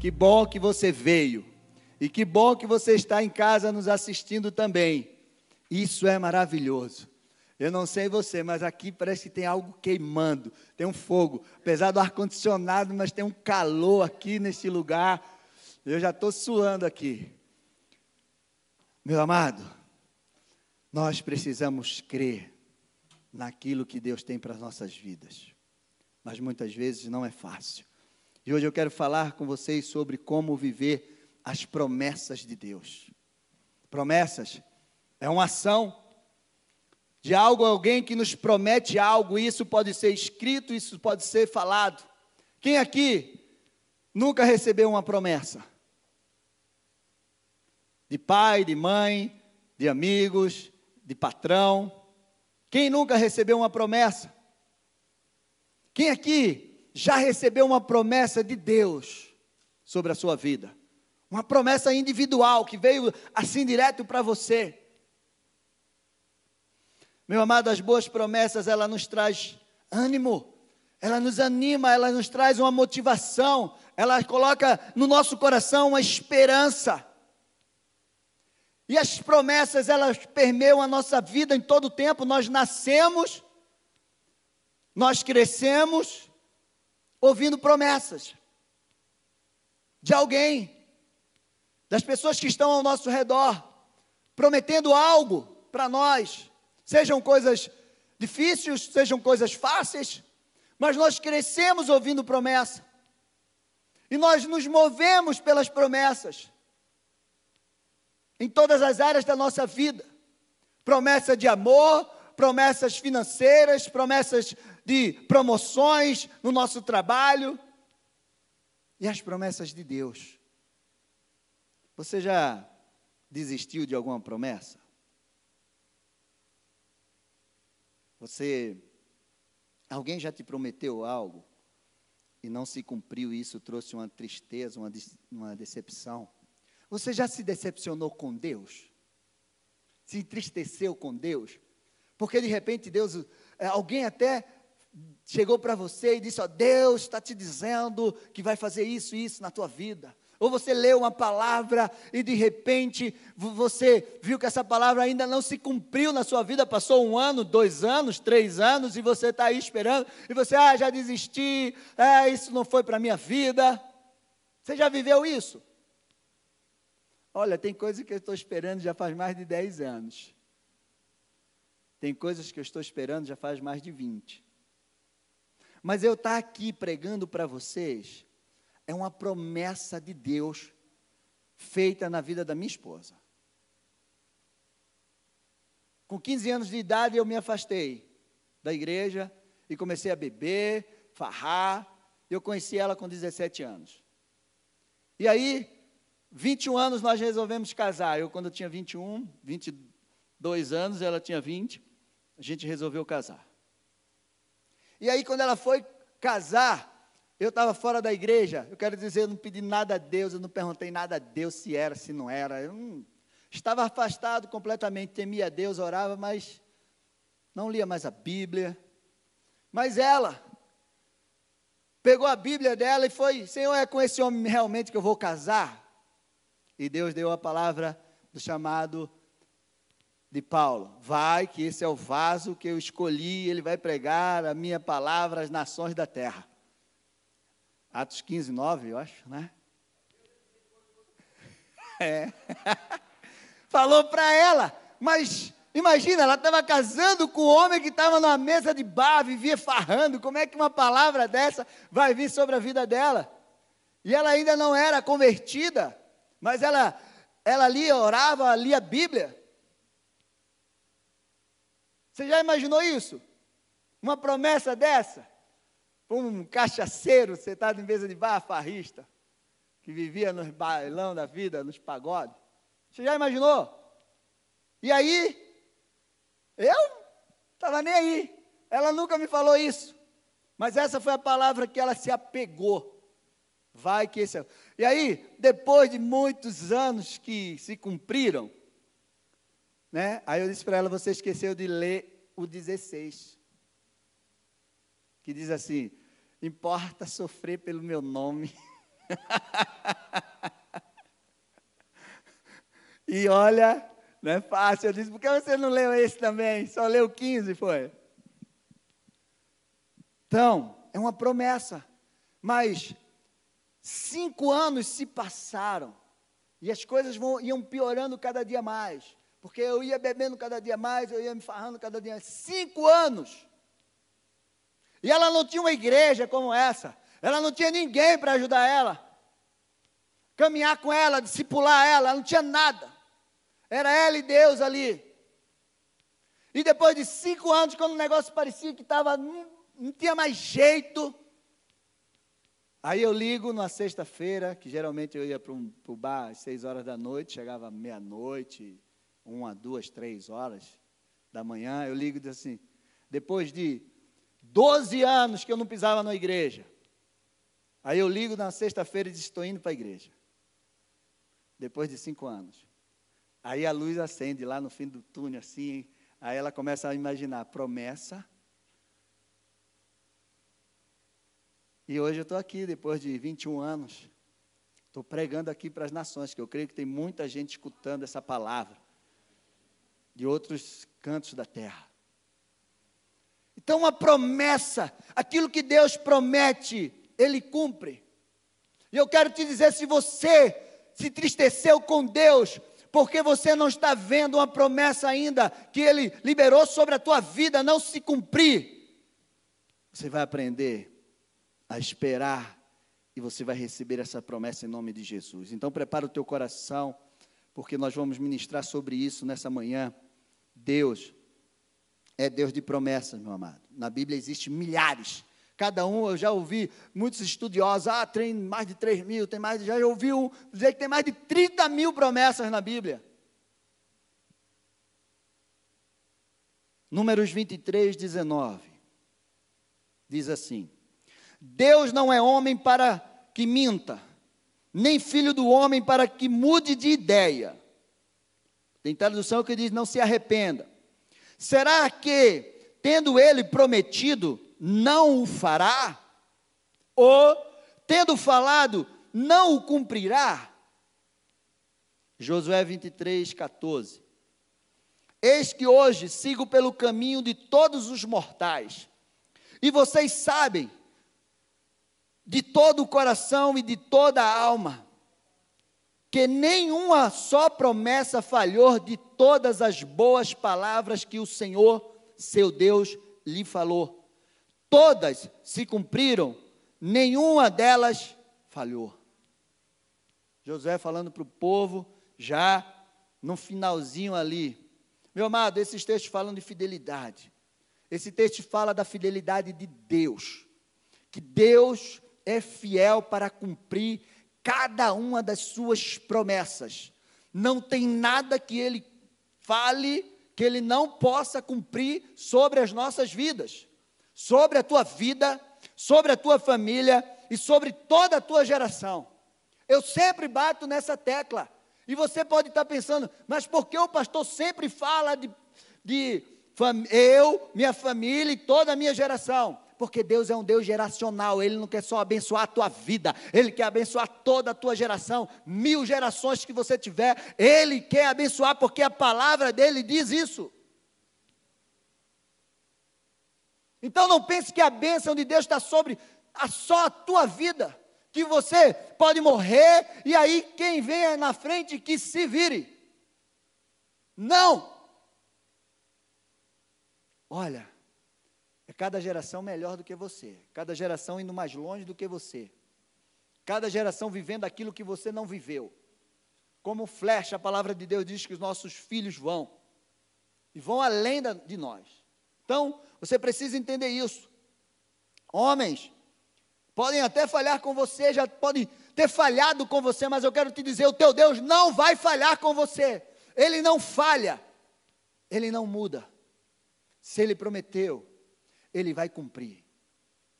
Que bom que você veio. E que bom que você está em casa nos assistindo também. Isso é maravilhoso. Eu não sei você, mas aqui parece que tem algo queimando, tem um fogo. Apesar do ar-condicionado, mas tem um calor aqui neste lugar. Eu já estou suando aqui. Meu amado, nós precisamos crer naquilo que Deus tem para as nossas vidas. Mas muitas vezes não é fácil. E hoje eu quero falar com vocês sobre como viver as promessas de Deus. Promessas é uma ação de algo, alguém que nos promete algo, isso pode ser escrito, isso pode ser falado. Quem aqui nunca recebeu uma promessa? De pai, de mãe, de amigos, de patrão. Quem nunca recebeu uma promessa? Quem aqui já recebeu uma promessa de Deus sobre a sua vida. Uma promessa individual que veio assim direto para você. Meu amado, as boas promessas, ela nos traz ânimo, ela nos anima, ela nos traz uma motivação, ela coloca no nosso coração uma esperança. E as promessas, elas permeiam a nossa vida em todo o tempo. Nós nascemos, nós crescemos, ouvindo promessas de alguém, das pessoas que estão ao nosso redor, prometendo algo para nós, sejam coisas difíceis, sejam coisas fáceis, mas nós crescemos ouvindo promessa, e nós nos movemos pelas promessas, em todas as áreas da nossa vida. Promessa de amor, promessas financeiras, promessas de promoções no nosso trabalho e as promessas de Deus. Você já desistiu de alguma promessa? Você alguém já te prometeu algo e não se cumpriu e isso trouxe uma tristeza, uma, uma decepção? Você já se decepcionou com Deus? Se entristeceu com Deus? Porque de repente Deus, é, alguém até chegou para você e disse: Ó, Deus está te dizendo que vai fazer isso e isso na tua vida. Ou você leu uma palavra e de repente você viu que essa palavra ainda não se cumpriu na sua vida, passou um ano, dois anos, três anos e você está aí esperando e você, ah, já desisti, ah, isso não foi para a minha vida. Você já viveu isso? Olha, tem coisa que eu estou esperando já faz mais de dez anos. Tem coisas que eu estou esperando já faz mais de vinte. Mas eu estar tá aqui pregando para vocês é uma promessa de Deus feita na vida da minha esposa. Com 15 anos de idade eu me afastei da igreja e comecei a beber, farrar. Eu conheci ela com 17 anos. E aí, 21 anos nós resolvemos casar. Eu, quando eu tinha 21, 22 anos, ela tinha 20, a gente resolveu casar. E aí, quando ela foi casar, eu estava fora da igreja. Eu quero dizer, eu não pedi nada a Deus, eu não perguntei nada a Deus se era, se não era. Eu não, estava afastado completamente, temia a Deus, orava, mas não lia mais a Bíblia. Mas ela pegou a Bíblia dela e foi: Senhor, é com esse homem realmente que eu vou casar? E Deus deu a palavra do chamado de Paulo: Vai, que esse é o vaso que eu escolhi, ele vai pregar a minha palavra às nações da terra. Atos 15, 9, eu acho, né? É. Falou para ela, mas imagina, ela estava casando com um homem que estava numa mesa de bar, vivia farrando. Como é que uma palavra dessa vai vir sobre a vida dela? E ela ainda não era convertida, mas ela, ela lia, orava, lia a Bíblia. Você já imaginou isso? Uma promessa dessa? Um cachaceiro sentado em mesa de bar, farrista, que vivia nos bailão da vida, nos pagodes. Você já imaginou? E aí, eu estava nem aí. Ela nunca me falou isso. Mas essa foi a palavra que ela se apegou. Vai que esse é. E aí, depois de muitos anos que se cumpriram, né? Aí eu disse para ela: você esqueceu de ler o 16, que diz assim: importa sofrer pelo meu nome. e olha, não é fácil. Eu disse, por que você não leu esse também? Só leu 15, foi? Então, é uma promessa. Mas cinco anos se passaram. E as coisas vão, iam piorando cada dia mais. Porque eu ia bebendo cada dia mais, eu ia me farrando cada dia mais. Cinco anos. E ela não tinha uma igreja como essa. Ela não tinha ninguém para ajudar ela. Caminhar com ela, discipular ela, ela não tinha nada. Era ela e Deus ali. E depois de cinco anos, quando o negócio parecia que estava, não, tinha mais jeito. Aí eu ligo na sexta-feira, que geralmente eu ia para o bar às seis horas da noite, chegava meia-noite, uma, duas, três horas da manhã. Eu ligo e digo assim: depois de 12 anos que eu não pisava na igreja. Aí eu ligo na sexta-feira e digo: estou indo para a igreja. Depois de cinco anos. Aí a luz acende lá no fim do túnel, assim. Aí ela começa a imaginar: promessa. E hoje eu estou aqui, depois de 21 anos. Estou pregando aqui para as nações, que eu creio que tem muita gente escutando essa palavra. De outros cantos da terra. Então, uma promessa, aquilo que Deus promete, Ele cumpre. E eu quero te dizer: se você se tristeceu com Deus, porque você não está vendo uma promessa ainda que Ele liberou sobre a tua vida não se cumprir, você vai aprender a esperar e você vai receber essa promessa em nome de Jesus. Então, prepara o teu coração, porque nós vamos ministrar sobre isso nessa manhã. Deus é Deus de promessas, meu amado. Na Bíblia existe milhares. Cada um, eu já ouvi muitos estudiosos, ah, tem mais de 3 mil, tem mais, já ouvi um dizer que tem mais de 30 mil promessas na Bíblia. Números 23, 19. Diz assim: Deus não é homem para que minta, nem filho do homem para que mude de ideia. Tem tradução que diz: não se arrependa. Será que, tendo ele prometido, não o fará? Ou, tendo falado, não o cumprirá? Josué 23, 14. Eis que hoje sigo pelo caminho de todos os mortais, e vocês sabem, de todo o coração e de toda a alma, que nenhuma só promessa falhou de todas as boas palavras que o Senhor, seu Deus, lhe falou. Todas se cumpriram, nenhuma delas falhou. Josué falando para o povo, já no finalzinho ali. Meu amado, esses textos falam de fidelidade. Esse texto fala da fidelidade de Deus. Que Deus é fiel para cumprir cada uma das suas promessas. Não tem nada que ele fale que ele não possa cumprir sobre as nossas vidas, sobre a tua vida, sobre a tua família e sobre toda a tua geração. Eu sempre bato nessa tecla. E você pode estar pensando, mas por que o pastor sempre fala de, de eu, minha família e toda a minha geração? Porque Deus é um Deus geracional, Ele não quer só abençoar a tua vida, Ele quer abençoar toda a tua geração, mil gerações que você tiver, Ele quer abençoar, porque a palavra dele diz isso. Então não pense que a bênção de Deus está sobre a só a tua vida, que você pode morrer e aí quem venha na frente que se vire. Não! Olha, cada geração melhor do que você, cada geração indo mais longe do que você, cada geração vivendo aquilo que você não viveu. Como flecha, a palavra de Deus diz que os nossos filhos vão, e vão além da, de nós. Então, você precisa entender isso. Homens, podem até falhar com você, já podem ter falhado com você, mas eu quero te dizer: o teu Deus não vai falhar com você, ele não falha, ele não muda. Se ele prometeu, ele vai cumprir.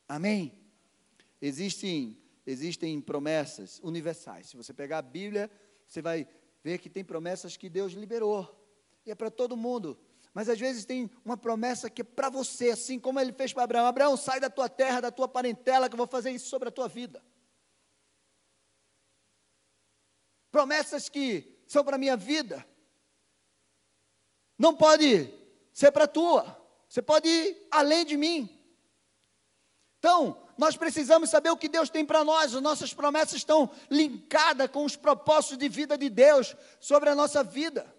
Amém? Existem, existem promessas universais. Se você pegar a Bíblia, você vai ver que tem promessas que Deus liberou. E é para todo mundo. Mas às vezes tem uma promessa que é para você, assim como ele fez para Abraão: Abraão, sai da tua terra, da tua parentela, que eu vou fazer isso sobre a tua vida. promessas que são para a minha vida. Não pode ser para a tua. Você pode ir além de mim. Então, nós precisamos saber o que Deus tem para nós. As nossas promessas estão linkadas com os propósitos de vida de Deus sobre a nossa vida.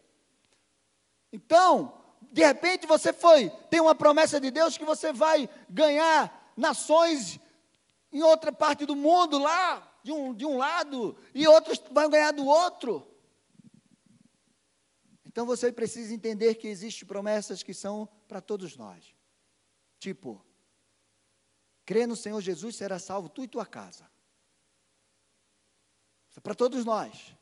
Então, de repente você foi, tem uma promessa de Deus que você vai ganhar nações em outra parte do mundo lá, de um, de um lado, e outros vão ganhar do outro. Então você precisa entender que existem promessas que são para todos nós. Tipo, crê no Senhor Jesus, será salvo tu e tua casa. É para todos nós.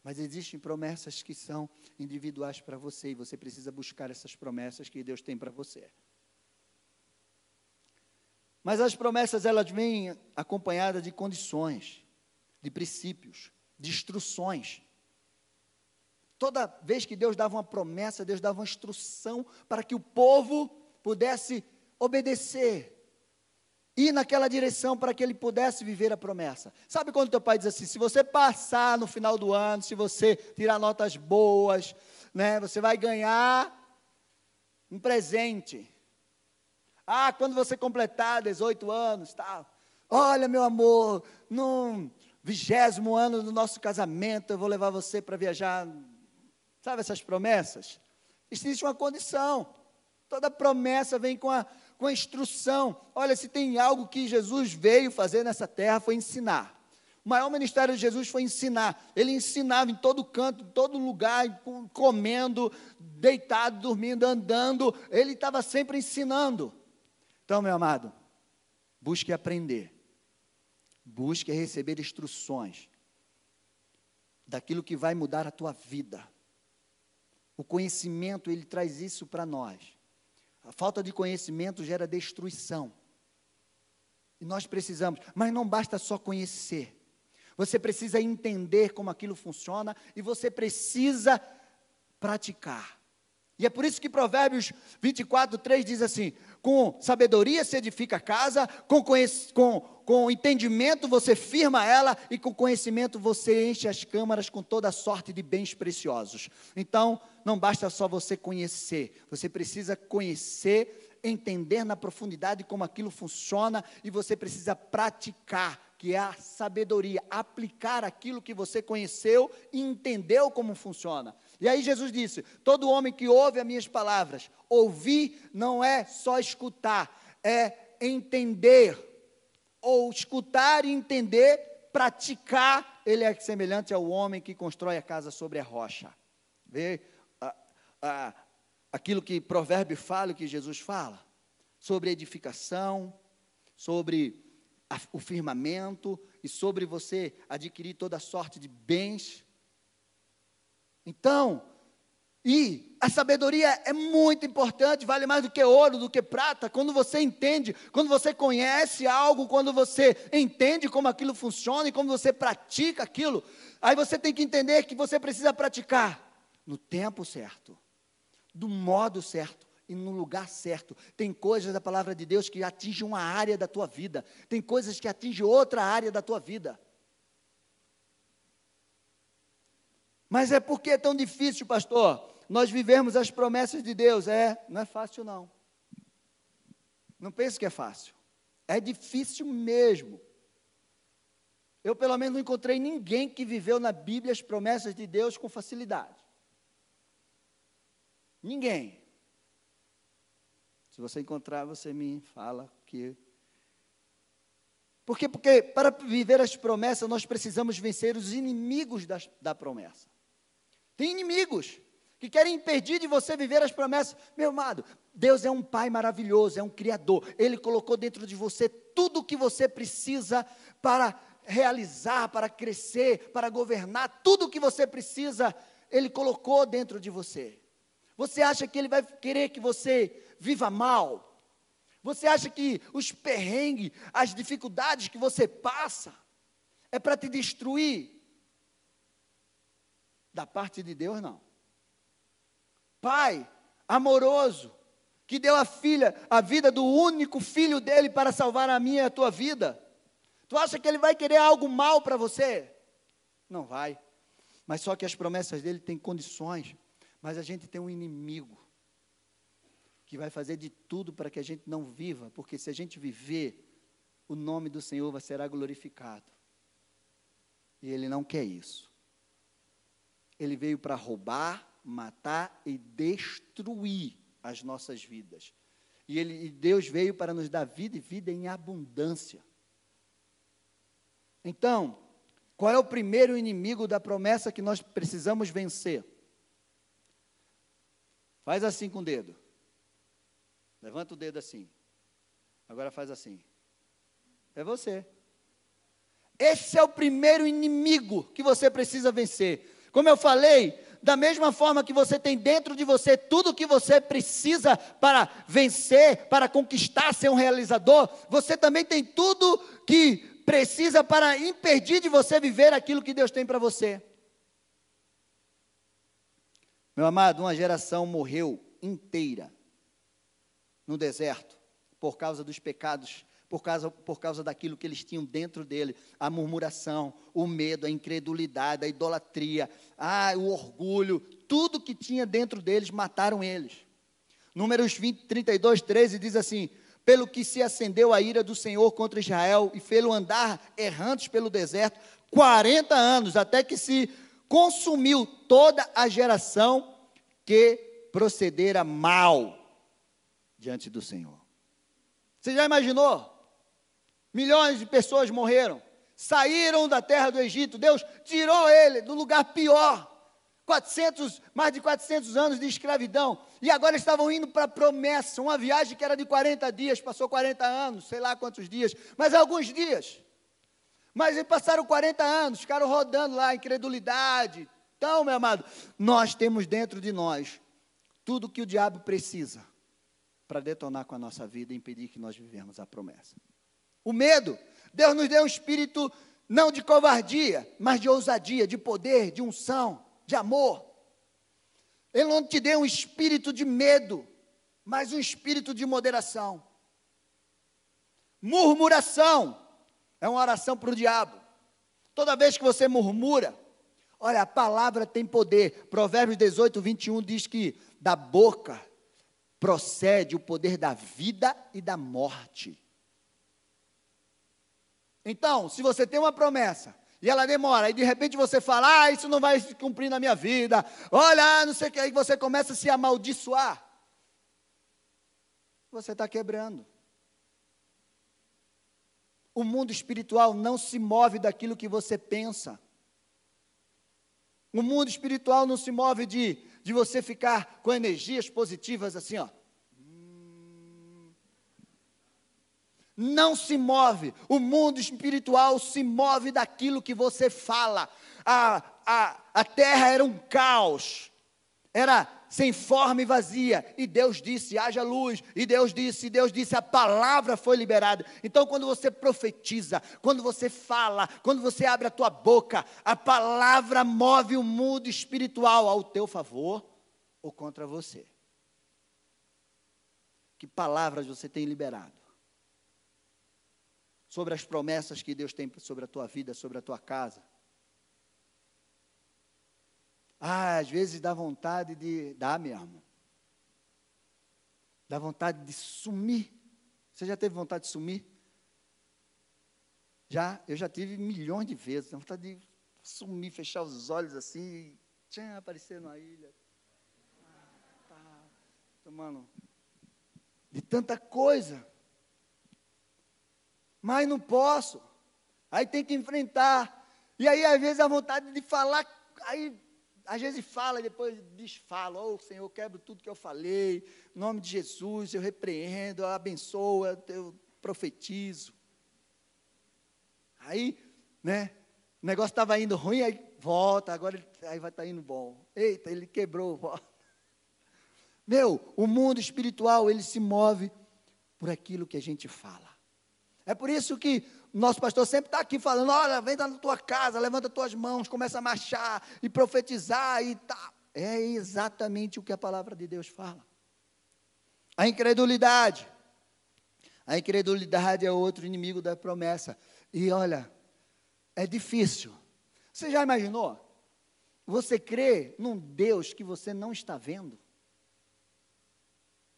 Mas existem promessas que são individuais para você e você precisa buscar essas promessas que Deus tem para você. Mas as promessas elas vêm acompanhadas de condições, de princípios, de instruções. Toda vez que Deus dava uma promessa, Deus dava uma instrução para que o povo pudesse obedecer, ir naquela direção para que ele pudesse viver a promessa. Sabe quando teu pai diz assim: se você passar no final do ano, se você tirar notas boas, né, você vai ganhar um presente. Ah, quando você completar 18 anos, tal. Olha, meu amor, no vigésimo ano do nosso casamento, eu vou levar você para viajar Sabe essas promessas? Existe uma condição. Toda promessa vem com a, com a instrução. Olha, se tem algo que Jesus veio fazer nessa terra, foi ensinar. O maior ministério de Jesus foi ensinar. Ele ensinava em todo canto, em todo lugar, comendo, deitado, dormindo, andando. Ele estava sempre ensinando. Então, meu amado, busque aprender. Busque receber instruções daquilo que vai mudar a tua vida. O conhecimento, ele traz isso para nós. A falta de conhecimento gera destruição. E nós precisamos, mas não basta só conhecer. Você precisa entender como aquilo funciona e você precisa praticar. E é por isso que Provérbios 24, 3 diz assim: com sabedoria se edifica a casa, com, com, com entendimento você firma ela, e com conhecimento você enche as câmaras com toda sorte de bens preciosos. Então, não basta só você conhecer, você precisa conhecer, entender na profundidade como aquilo funciona, e você precisa praticar que é a sabedoria, aplicar aquilo que você conheceu e entendeu como funciona. E aí Jesus disse: todo homem que ouve as minhas palavras, ouvir não é só escutar, é entender. Ou escutar e entender, praticar, ele é semelhante ao homem que constrói a casa sobre a rocha. Vê a, a, aquilo que provérbio fala, o que Jesus fala? Sobre edificação, sobre a, o firmamento e sobre você adquirir toda sorte de bens. Então, e a sabedoria é muito importante, vale mais do que ouro, do que prata. Quando você entende, quando você conhece algo, quando você entende como aquilo funciona e como você pratica aquilo, aí você tem que entender que você precisa praticar no tempo certo, do modo certo, e no lugar certo. Tem coisas da palavra de Deus que atingem uma área da tua vida, tem coisas que atingem outra área da tua vida. Mas é porque é tão difícil, pastor, nós vivemos as promessas de Deus. É, não é fácil não. Não pense que é fácil. É difícil mesmo. Eu, pelo menos, não encontrei ninguém que viveu na Bíblia as promessas de Deus com facilidade. Ninguém. Se você encontrar, você me fala que. Por quê? Porque para viver as promessas, nós precisamos vencer os inimigos da, da promessa. Tem inimigos que querem impedir de você viver as promessas. Meu amado, Deus é um Pai maravilhoso, é um Criador. Ele colocou dentro de você tudo o que você precisa para realizar, para crescer, para governar. Tudo o que você precisa, Ele colocou dentro de você. Você acha que Ele vai querer que você viva mal? Você acha que os perrengues, as dificuldades que você passa, é para te destruir? Da parte de Deus, não. Pai amoroso, que deu a filha, a vida do único filho dele para salvar a minha e a tua vida. Tu acha que ele vai querer algo mal para você? Não vai. Mas só que as promessas dele têm condições, mas a gente tem um inimigo que vai fazer de tudo para que a gente não viva, porque se a gente viver, o nome do Senhor vai será glorificado. E ele não quer isso. Ele veio para roubar, matar e destruir as nossas vidas. E, ele, e Deus veio para nos dar vida e vida em abundância. Então, qual é o primeiro inimigo da promessa que nós precisamos vencer? Faz assim com o dedo. Levanta o dedo assim. Agora faz assim. É você. Esse é o primeiro inimigo que você precisa vencer. Como eu falei, da mesma forma que você tem dentro de você tudo o que você precisa para vencer, para conquistar, ser um realizador, você também tem tudo que precisa para impedir de você viver aquilo que Deus tem para você. Meu amado, uma geração morreu inteira no deserto por causa dos pecados por causa, por causa daquilo que eles tinham dentro dele, a murmuração, o medo, a incredulidade, a idolatria, ah, o orgulho, tudo que tinha dentro deles, mataram eles. Números 20, 32, 13 diz assim: Pelo que se acendeu a ira do Senhor contra Israel e fê-lo andar errantes pelo deserto 40 anos, até que se consumiu toda a geração que procedera mal diante do Senhor. Você já imaginou? Milhões de pessoas morreram. Saíram da terra do Egito. Deus tirou ele do lugar pior. 400, mais de 400 anos de escravidão. E agora estavam indo para a promessa. Uma viagem que era de 40 dias. Passou 40 anos, sei lá quantos dias. Mas alguns dias. Mas passaram 40 anos. Ficaram rodando lá, incredulidade. Então, meu amado, nós temos dentro de nós tudo que o diabo precisa para detonar com a nossa vida e impedir que nós vivemos a promessa. O medo. Deus nos deu um espírito não de covardia, mas de ousadia, de poder, de unção, de amor. Ele não te deu um espírito de medo, mas um espírito de moderação. Murmuração é uma oração para o diabo. Toda vez que você murmura, olha, a palavra tem poder. Provérbios 18, 21 diz que da boca procede o poder da vida e da morte. Então, se você tem uma promessa e ela demora, e de repente você fala, ah, isso não vai se cumprir na minha vida, olha, não sei o que, aí você começa a se amaldiçoar. Você está quebrando. O mundo espiritual não se move daquilo que você pensa. O mundo espiritual não se move de, de você ficar com energias positivas assim, ó. Não se move. O mundo espiritual se move daquilo que você fala. A, a, a terra era um caos, era sem forma e vazia. E Deus disse: haja luz. E Deus disse, e Deus disse, a palavra foi liberada. Então, quando você profetiza, quando você fala, quando você abre a tua boca, a palavra move o mundo espiritual ao teu favor ou contra você. Que palavras você tem liberado? Sobre as promessas que Deus tem sobre a tua vida, sobre a tua casa. Ah, às vezes dá vontade de. Dá mesmo. Dá vontade de sumir. Você já teve vontade de sumir? Já, eu já tive milhões de vezes. Dá vontade de sumir, fechar os olhos assim tchan, aparecer numa ilha. Ah, tá, tomando. De tanta coisa mas não posso. Aí tem que enfrentar. E aí, às vezes, a vontade de falar, aí, às vezes fala depois desfala. Oh, Senhor, quebro tudo que eu falei. Em nome de Jesus, eu repreendo, eu abençoo, eu profetizo. Aí, né, o negócio estava indo ruim, aí volta, agora ele, aí vai estar tá indo bom. Eita, ele quebrou. Meu, o mundo espiritual, ele se move por aquilo que a gente fala. É por isso que nosso pastor sempre está aqui falando: olha, vem na tua casa, levanta tuas mãos, começa a marchar e profetizar e tá. É exatamente o que a palavra de Deus fala. A incredulidade. A incredulidade é outro inimigo da promessa. E olha, é difícil. Você já imaginou? você crê num Deus que você não está vendo?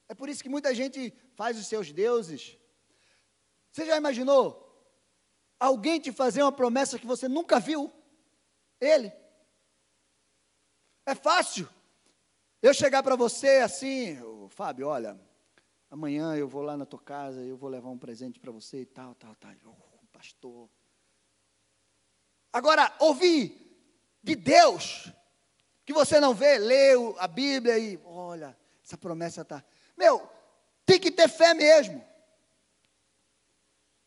É por isso que muita gente faz os seus deuses. Você já imaginou alguém te fazer uma promessa que você nunca viu? Ele. É fácil. Eu chegar para você assim, Fábio, olha, amanhã eu vou lá na tua casa, eu vou levar um presente para você e tal, tal, tal. Oh, pastor. Agora, ouvir de Deus, que você não vê, leu a Bíblia e, olha, essa promessa está. Meu, tem que ter fé mesmo.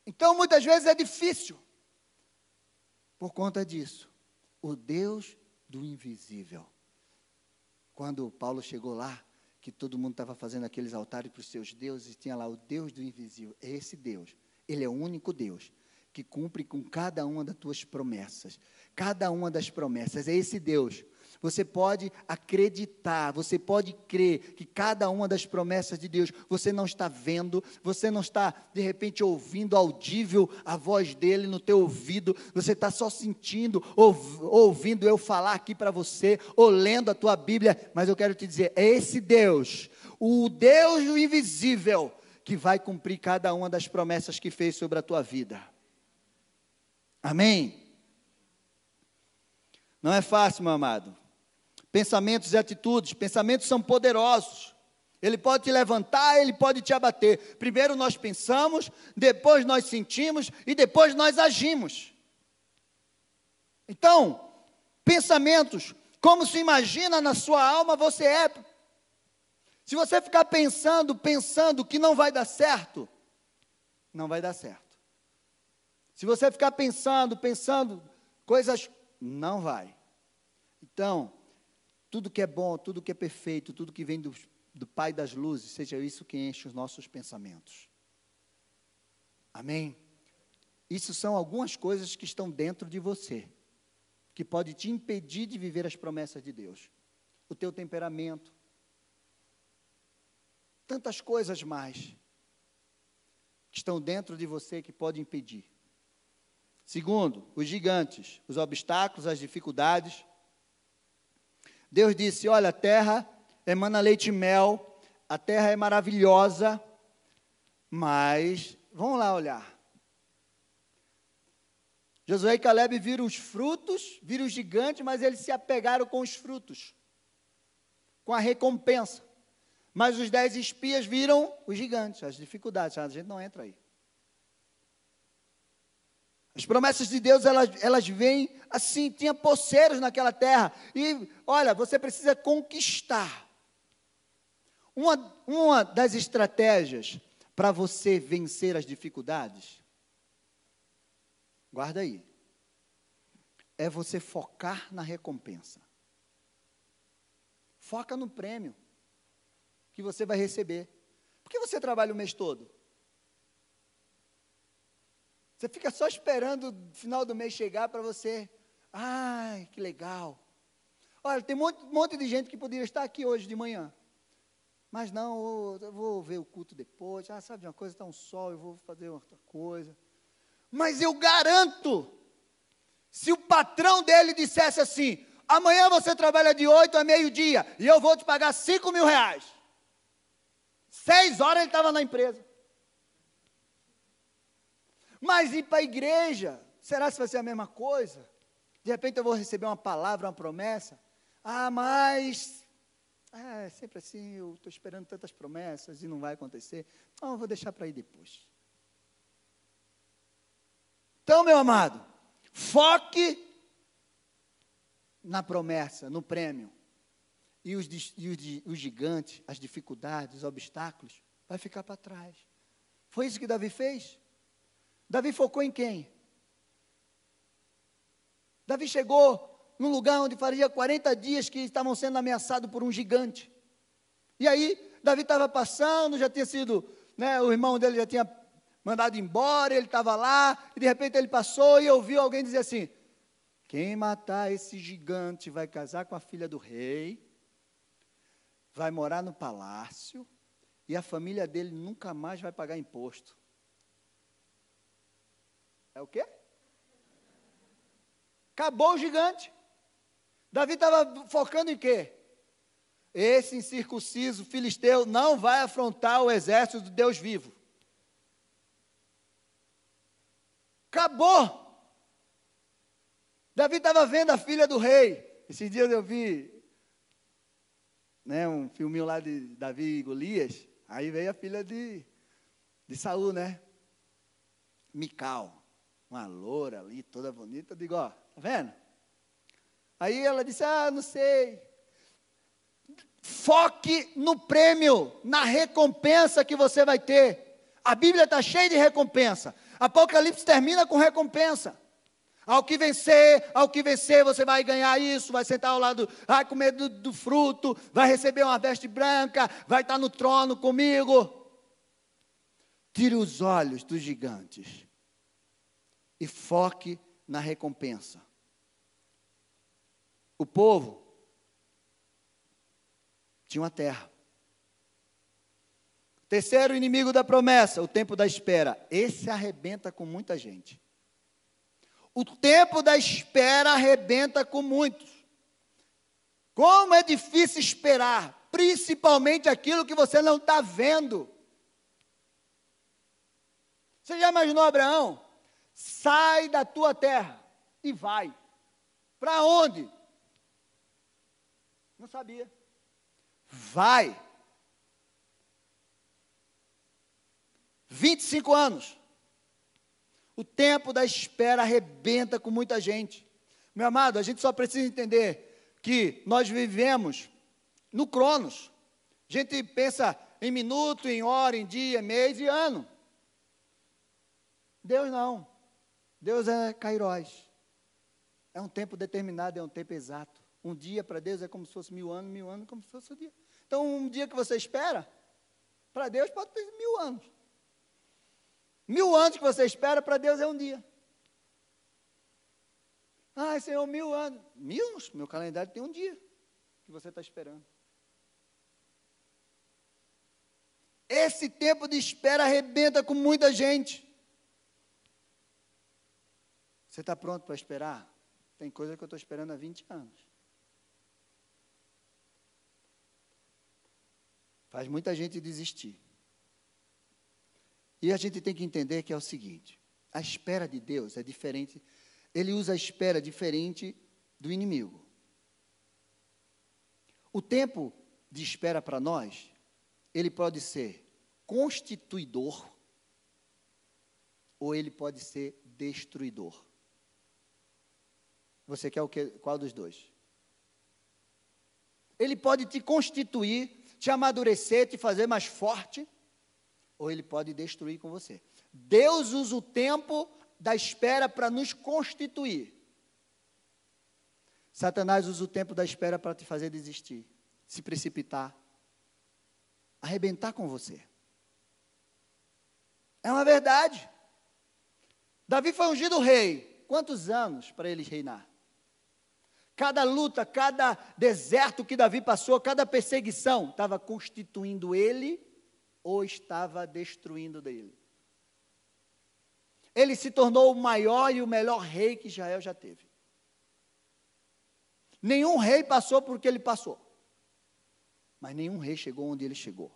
Então, muitas vezes é difícil. Por conta disso, o Deus do invisível. Quando Paulo chegou lá, que todo mundo estava fazendo aqueles altares para os seus deuses, e tinha lá o Deus do invisível. É esse Deus. Ele é o único Deus que cumpre com cada uma das tuas promessas. Cada uma das promessas. É esse Deus. Você pode acreditar, você pode crer que cada uma das promessas de Deus, você não está vendo, você não está de repente ouvindo audível a voz dele no teu ouvido, você está só sentindo, ouvindo eu falar aqui para você, ou lendo a tua Bíblia, mas eu quero te dizer, é esse Deus, o Deus do invisível, que vai cumprir cada uma das promessas que fez sobre a tua vida. Amém? Não é fácil, meu amado. Pensamentos e atitudes, pensamentos são poderosos. Ele pode te levantar, ele pode te abater. Primeiro nós pensamos, depois nós sentimos e depois nós agimos. Então, pensamentos, como se imagina na sua alma, você é. Se você ficar pensando, pensando que não vai dar certo, não vai dar certo. Se você ficar pensando, pensando coisas, não vai. Então, tudo que é bom, tudo que é perfeito, tudo que vem do, do Pai das luzes, seja isso que enche os nossos pensamentos. Amém? Isso são algumas coisas que estão dentro de você, que pode te impedir de viver as promessas de Deus. O teu temperamento, tantas coisas mais que estão dentro de você que podem impedir. Segundo, os gigantes, os obstáculos, as dificuldades. Deus disse: Olha, a terra emana leite e mel, a terra é maravilhosa, mas vamos lá olhar. Josué e Caleb viram os frutos, viram os gigantes, mas eles se apegaram com os frutos, com a recompensa. Mas os dez espias viram os gigantes, as dificuldades. A gente não entra aí. As promessas de Deus, elas, elas vêm assim, tinha poceiros naquela terra. E, olha, você precisa conquistar. Uma, uma das estratégias para você vencer as dificuldades, guarda aí, é você focar na recompensa. Foca no prêmio que você vai receber. Por que você trabalha o mês todo? Você fica só esperando o final do mês chegar para você. Ai, que legal. Olha, tem um monte, um monte, de gente que poderia estar aqui hoje de manhã. Mas não, eu vou ver o culto depois. Ah, sabe de uma coisa? Está um sol, eu vou fazer outra coisa. Mas eu garanto, se o patrão dele dissesse assim: amanhã você trabalha de 8 a meio-dia e eu vou te pagar 5 mil reais. Seis horas ele estava na empresa. Mas ir para a igreja, será que vai ser a mesma coisa? De repente eu vou receber uma palavra, uma promessa. Ah, mas. É sempre assim, eu estou esperando tantas promessas e não vai acontecer. Então eu vou deixar para ir depois. Então, meu amado, foque na promessa, no prêmio. E os, e os, os gigantes, as dificuldades, os obstáculos, vai ficar para trás. Foi isso que Davi fez? Davi focou em quem? Davi chegou num lugar onde fazia 40 dias que estavam sendo ameaçados por um gigante. E aí, Davi estava passando, já tinha sido, né, o irmão dele já tinha mandado embora, ele estava lá, e de repente ele passou e ouviu alguém dizer assim: Quem matar esse gigante vai casar com a filha do rei, vai morar no palácio, e a família dele nunca mais vai pagar imposto. É o quê? Acabou o gigante. Davi estava focando em quê? Esse incircunciso filisteu não vai afrontar o exército do Deus vivo. Acabou. Davi estava vendo a filha do rei. Esses dias eu vi né, um filminho lá de Davi e Golias. Aí veio a filha de, de Saul, né? Mical. Uma loura ali, toda bonita. Eu digo, ó, tá vendo? Aí ela disse, ah, não sei. Foque no prêmio, na recompensa que você vai ter. A Bíblia está cheia de recompensa. Apocalipse termina com recompensa. Ao que vencer, ao que vencer, você vai ganhar isso, vai sentar ao lado, vai comer do, do fruto, vai receber uma veste branca, vai estar no trono comigo. Tire os olhos dos gigantes e foque na recompensa. O povo tinha uma terra. Terceiro inimigo da promessa, o tempo da espera. Esse arrebenta com muita gente. O tempo da espera arrebenta com muitos. Como é difícil esperar, principalmente aquilo que você não está vendo. Você já imaginou Abraão? Sai da tua terra e vai. Para onde? Não sabia. Vai. 25 anos. O tempo da espera arrebenta com muita gente. Meu amado, a gente só precisa entender que nós vivemos no Cronos. A gente pensa em minuto, em hora, em dia, mês e ano. Deus não. Deus é Kairos. É um tempo determinado, é um tempo exato. Um dia para Deus é como se fosse mil anos, mil anos como se fosse um dia. Então, um dia que você espera, para Deus pode ter mil anos. Mil anos que você espera, para Deus é um dia. Ah, Senhor, mil anos. Mil? Meu calendário tem um dia que você está esperando. Esse tempo de espera arrebenta com muita gente. Você está pronto para esperar? Tem coisa que eu estou esperando há 20 anos. Faz muita gente desistir. E a gente tem que entender que é o seguinte: a espera de Deus é diferente, ele usa a espera diferente do inimigo. O tempo de espera para nós, ele pode ser constituidor ou ele pode ser destruidor. Você quer o que, qual dos dois? Ele pode te constituir, te amadurecer, te fazer mais forte, ou ele pode destruir com você. Deus usa o tempo da espera para nos constituir. Satanás usa o tempo da espera para te fazer desistir, se precipitar, arrebentar com você. É uma verdade. Davi foi ungido rei. Quantos anos para ele reinar? Cada luta, cada deserto que Davi passou, cada perseguição, estava constituindo ele ou estava destruindo dele. Ele se tornou o maior e o melhor rei que Israel já teve. Nenhum rei passou por que ele passou. Mas nenhum rei chegou onde ele chegou.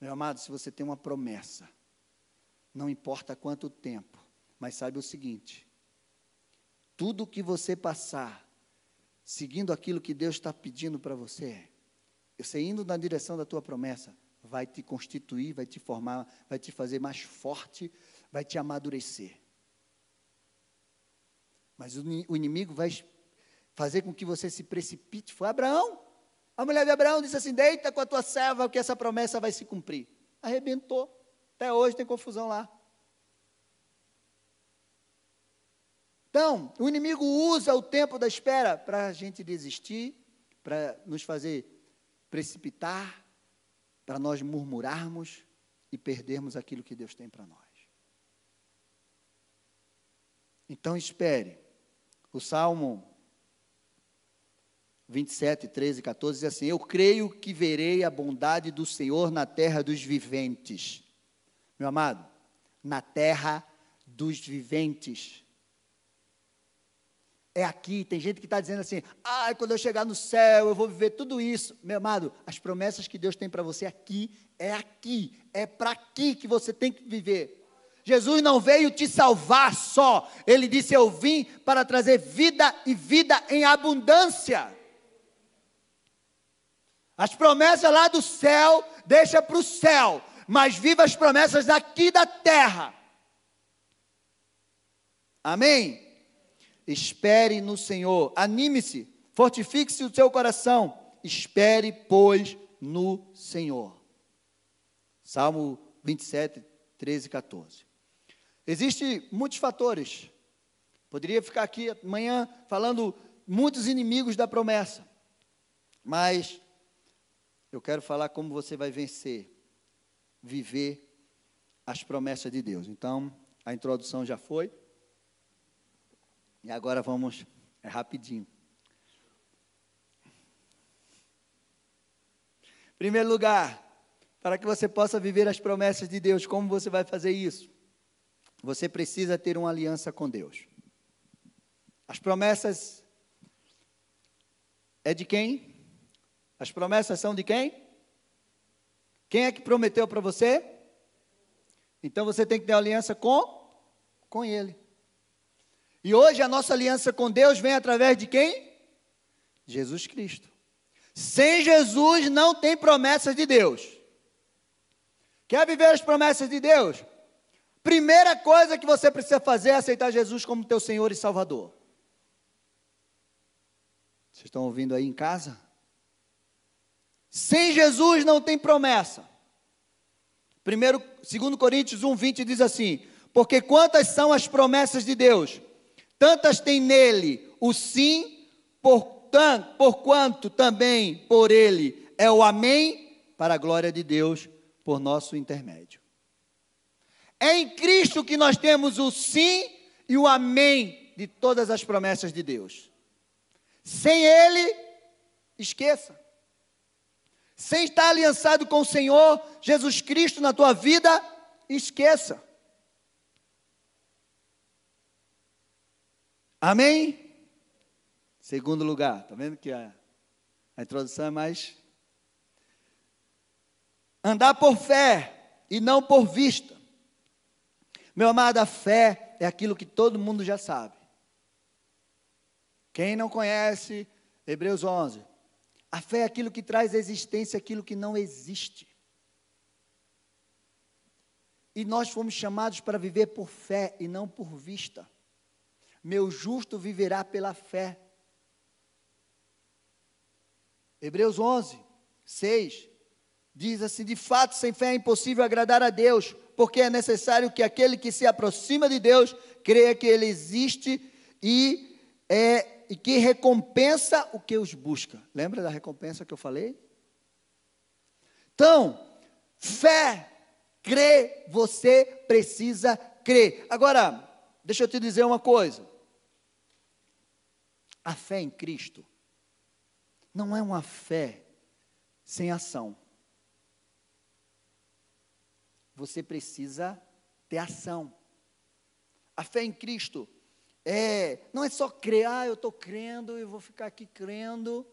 Meu amado, se você tem uma promessa, não importa quanto tempo, mas saiba o seguinte: tudo que você passar, seguindo aquilo que Deus está pedindo para você, você indo na direção da tua promessa, vai te constituir, vai te formar, vai te fazer mais forte, vai te amadurecer. Mas o inimigo vai fazer com que você se precipite. Foi Abraão. A mulher de Abraão disse assim: Deita com a tua serva, que essa promessa vai se cumprir. Arrebentou. Até hoje tem confusão lá. Então, o inimigo usa o tempo da espera para a gente desistir, para nos fazer precipitar, para nós murmurarmos e perdermos aquilo que Deus tem para nós. Então espere. O Salmo 27, 13 e 14 diz assim: Eu creio que verei a bondade do Senhor na terra dos viventes. Meu amado, na terra dos viventes. É aqui. Tem gente que está dizendo assim: ah, quando eu chegar no céu eu vou viver tudo isso. Meu amado, as promessas que Deus tem para você aqui, é aqui, é para aqui que você tem que viver. Jesus não veio te salvar só, ele disse: Eu vim para trazer vida e vida em abundância. As promessas lá do céu, deixa para o céu, mas viva as promessas daqui da terra. Amém? Espere no Senhor, anime-se, fortifique-se o seu coração, espere, pois, no Senhor. Salmo 27, 13 e 14. Existem muitos fatores. Poderia ficar aqui amanhã falando muitos inimigos da promessa. Mas eu quero falar como você vai vencer, viver as promessas de Deus. Então, a introdução já foi. E agora vamos, é rapidinho. Primeiro lugar, para que você possa viver as promessas de Deus, como você vai fazer isso? Você precisa ter uma aliança com Deus. As promessas é de quem? As promessas são de quem? Quem é que prometeu para você? Então você tem que ter aliança com com ele. E hoje a nossa aliança com Deus vem através de quem? Jesus Cristo. Sem Jesus não tem promessas de Deus. Quer viver as promessas de Deus? Primeira coisa que você precisa fazer é aceitar Jesus como teu Senhor e Salvador. Vocês estão ouvindo aí em casa? Sem Jesus não tem promessa. Primeiro, 2 Coríntios 1, 20 diz assim: Porque quantas são as promessas de Deus? Tantas tem nele o sim, por, quanto também por ele é o amém, para a glória de Deus, por nosso intermédio. É em Cristo que nós temos o sim e o amém de todas as promessas de Deus. Sem Ele, esqueça. Sem estar aliançado com o Senhor Jesus Cristo na tua vida, esqueça. Amém? Segundo lugar, está vendo que a, a introdução é mais. Andar por fé e não por vista. Meu amado, a fé é aquilo que todo mundo já sabe. Quem não conhece, Hebreus 11. A fé é aquilo que traz existência aquilo que não existe. E nós fomos chamados para viver por fé e não por vista. Meu justo viverá pela fé. Hebreus 11, 6 diz assim: De fato, sem fé é impossível agradar a Deus, porque é necessário que aquele que se aproxima de Deus creia que Ele existe e, é, e que recompensa o que os busca. Lembra da recompensa que eu falei? Então, fé, crer, você precisa crer. Agora, deixa eu te dizer uma coisa. A fé em Cristo não é uma fé sem ação você precisa ter ação. A fé em Cristo é, não é só crer, ah, eu estou crendo e vou ficar aqui crendo,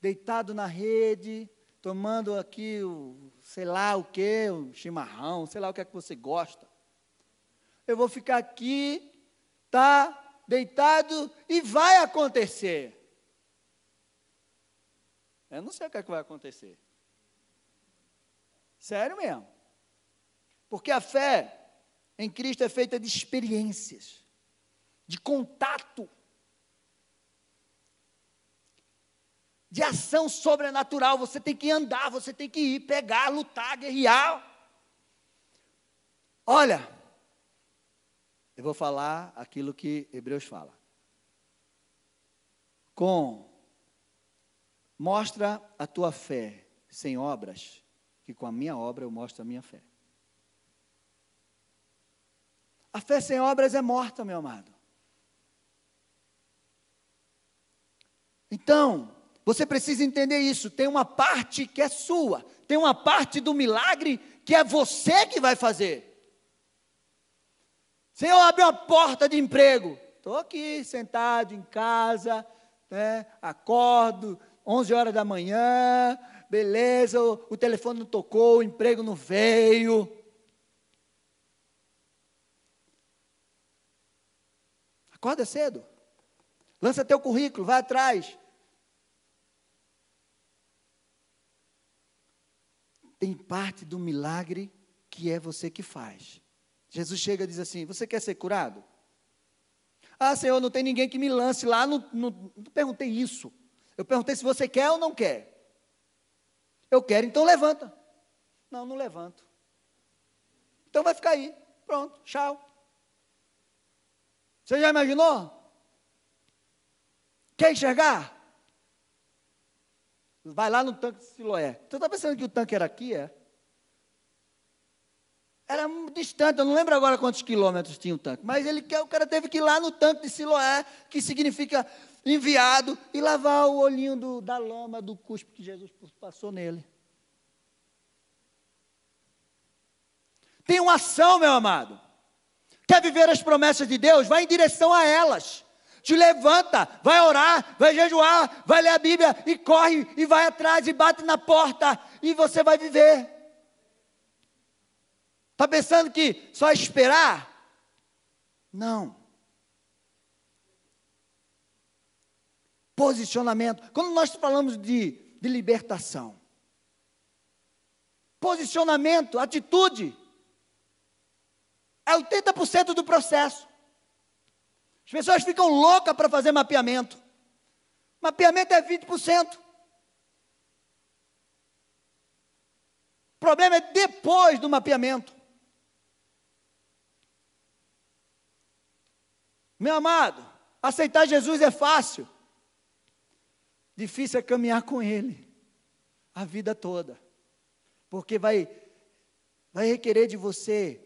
deitado na rede, tomando aqui o, sei lá o que, o chimarrão, sei lá o que é que você gosta. Eu vou ficar aqui, tá, deitado e vai acontecer. Eu não sei o que é que vai acontecer. Sério mesmo. Porque a fé em Cristo é feita de experiências, de contato, de ação sobrenatural. Você tem que andar, você tem que ir, pegar, lutar, guerrear. Olha, eu vou falar aquilo que Hebreus fala. Com mostra a tua fé sem obras, que com a minha obra eu mostro a minha fé. A fé sem obras é morta, meu amado. Então, você precisa entender isso. Tem uma parte que é sua, tem uma parte do milagre que é você que vai fazer. Senhor, abre uma porta de emprego. Estou aqui sentado em casa, né? acordo, 11 horas da manhã, beleza, o, o telefone não tocou, o emprego não veio. Acorda cedo. Lança teu currículo, vai atrás. Tem parte do milagre que é você que faz. Jesus chega e diz assim: Você quer ser curado? Ah, Senhor, não tem ninguém que me lance lá. Não, não, não perguntei isso. Eu perguntei se você quer ou não quer. Eu quero, então levanta. Não, não levanto. Então vai ficar aí. Pronto, tchau. Você já imaginou? Quer enxergar? Vai lá no tanque de Siloé. Você está pensando que o tanque era aqui? É? Era distante, eu não lembro agora quantos quilômetros tinha o tanque. Mas ele, o cara teve que ir lá no tanque de Siloé, que significa enviado, e lavar o olhinho do, da lama, do cuspe que Jesus passou nele. Tem uma ação, meu amado. Quer viver as promessas de Deus? Vai em direção a elas te levanta, vai orar, vai jejuar, vai ler a Bíblia e corre e vai atrás e bate na porta e você vai viver. Está pensando que só esperar? Não. Posicionamento. Quando nós falamos de, de libertação, posicionamento, atitude, é 80% do processo. As pessoas ficam loucas para fazer mapeamento. Mapeamento é 20%. O problema é depois do mapeamento. Meu amado, aceitar Jesus é fácil. Difícil é caminhar com Ele a vida toda. Porque vai, vai requerer de você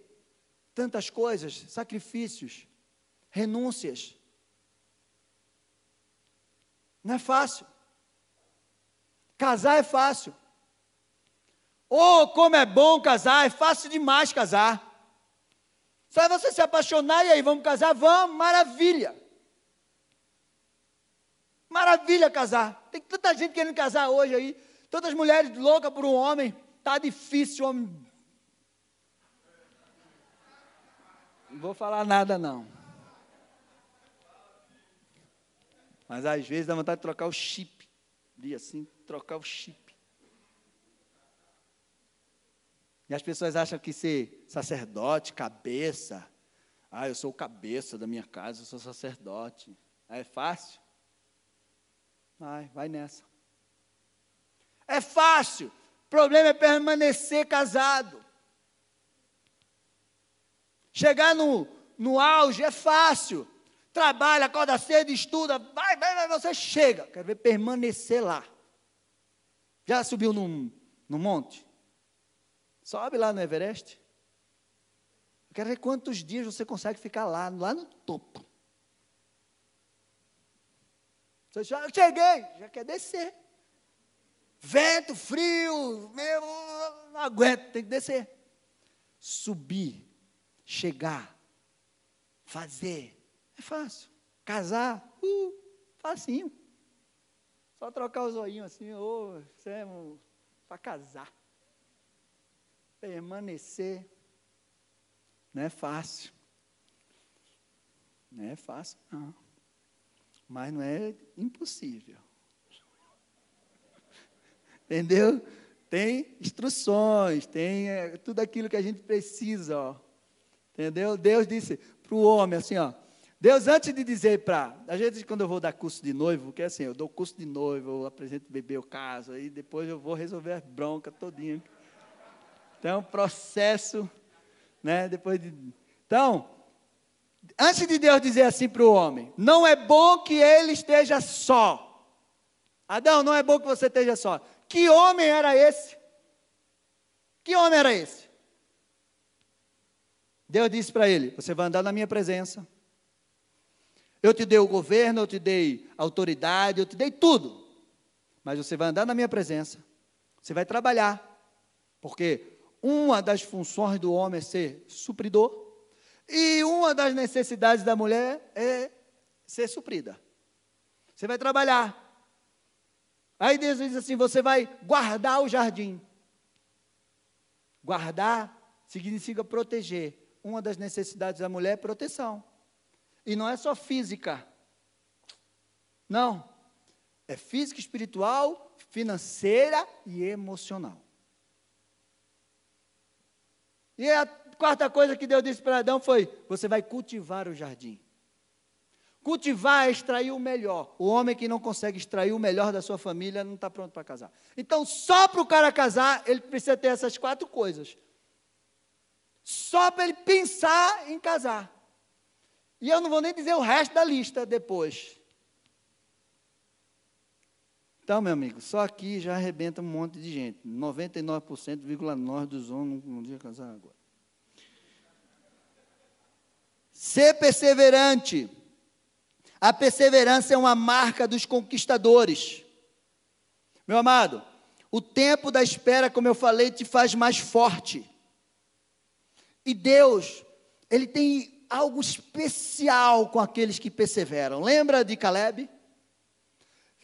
tantas coisas, sacrifícios, renúncias. Não é fácil. Casar é fácil. Oh, como é bom casar, é fácil demais casar. Só você se apaixonar e aí, vamos casar? Vamos, maravilha. Maravilha casar. Tem tanta gente querendo casar hoje aí. Tantas mulheres loucas por um homem. Tá difícil, homem. Não vou falar nada não. Mas às vezes dá vontade de trocar o chip. De assim, trocar o chip. E as pessoas acham que ser sacerdote, cabeça. Ah, eu sou o cabeça da minha casa, eu sou sacerdote. Ah, é fácil? Vai, vai nessa. É fácil. O problema é permanecer casado. Chegar no, no auge é fácil trabalha, acorda cedo, estuda, vai, vai, vai, você chega. Quero ver permanecer lá. Já subiu num, num monte? Sobe lá no Everest. Eu quero ver quantos dias você consegue ficar lá, lá no topo. Você já cheguei, já quer descer. Vento, frio, meu, não aguento, tem que descer. Subir, chegar, fazer, é fácil. Casar, uh, facinho. Só trocar os olhinhos assim, ô, oh, é um, para casar. Permanecer. Não é fácil. Não é fácil, não. Mas não é impossível. Entendeu? Tem instruções, tem é, tudo aquilo que a gente precisa, ó. Entendeu? Deus disse para o homem assim, ó, Deus, antes de dizer para. Às vezes, quando eu vou dar curso de noivo, que é assim, eu dou curso de noivo, eu apresento o bebê, eu caso, aí depois eu vou resolver as broncas todinha. Então, processo, né? Depois de. Então, antes de Deus dizer assim para o homem: não é bom que ele esteja só. Adão, não é bom que você esteja só. Que homem era esse? Que homem era esse? Deus disse para ele: Você vai andar na minha presença, eu te dei o governo, eu te dei autoridade, eu te dei tudo. Mas você vai andar na minha presença. Você vai trabalhar. Porque uma das funções do homem é ser supridor. E uma das necessidades da mulher é ser suprida. Você vai trabalhar. Aí Deus diz assim: você vai guardar o jardim. Guardar significa proteger. Uma das necessidades da mulher é proteção. E não é só física. Não. É física, espiritual, financeira e emocional. E a quarta coisa que Deus disse para Adão foi: você vai cultivar o jardim. Cultivar é extrair o melhor. O homem que não consegue extrair o melhor da sua família não está pronto para casar. Então, só para o cara casar, ele precisa ter essas quatro coisas. Só para ele pensar em casar. E eu não vou nem dizer o resto da lista depois. Então, meu amigo, só aqui já arrebenta um monte de gente. 99,9% dos homens não podiam casar agora. Ser perseverante. A perseverança é uma marca dos conquistadores. Meu amado, o tempo da espera, como eu falei, te faz mais forte. E Deus, Ele tem algo especial com aqueles que perseveram. Lembra de Caleb?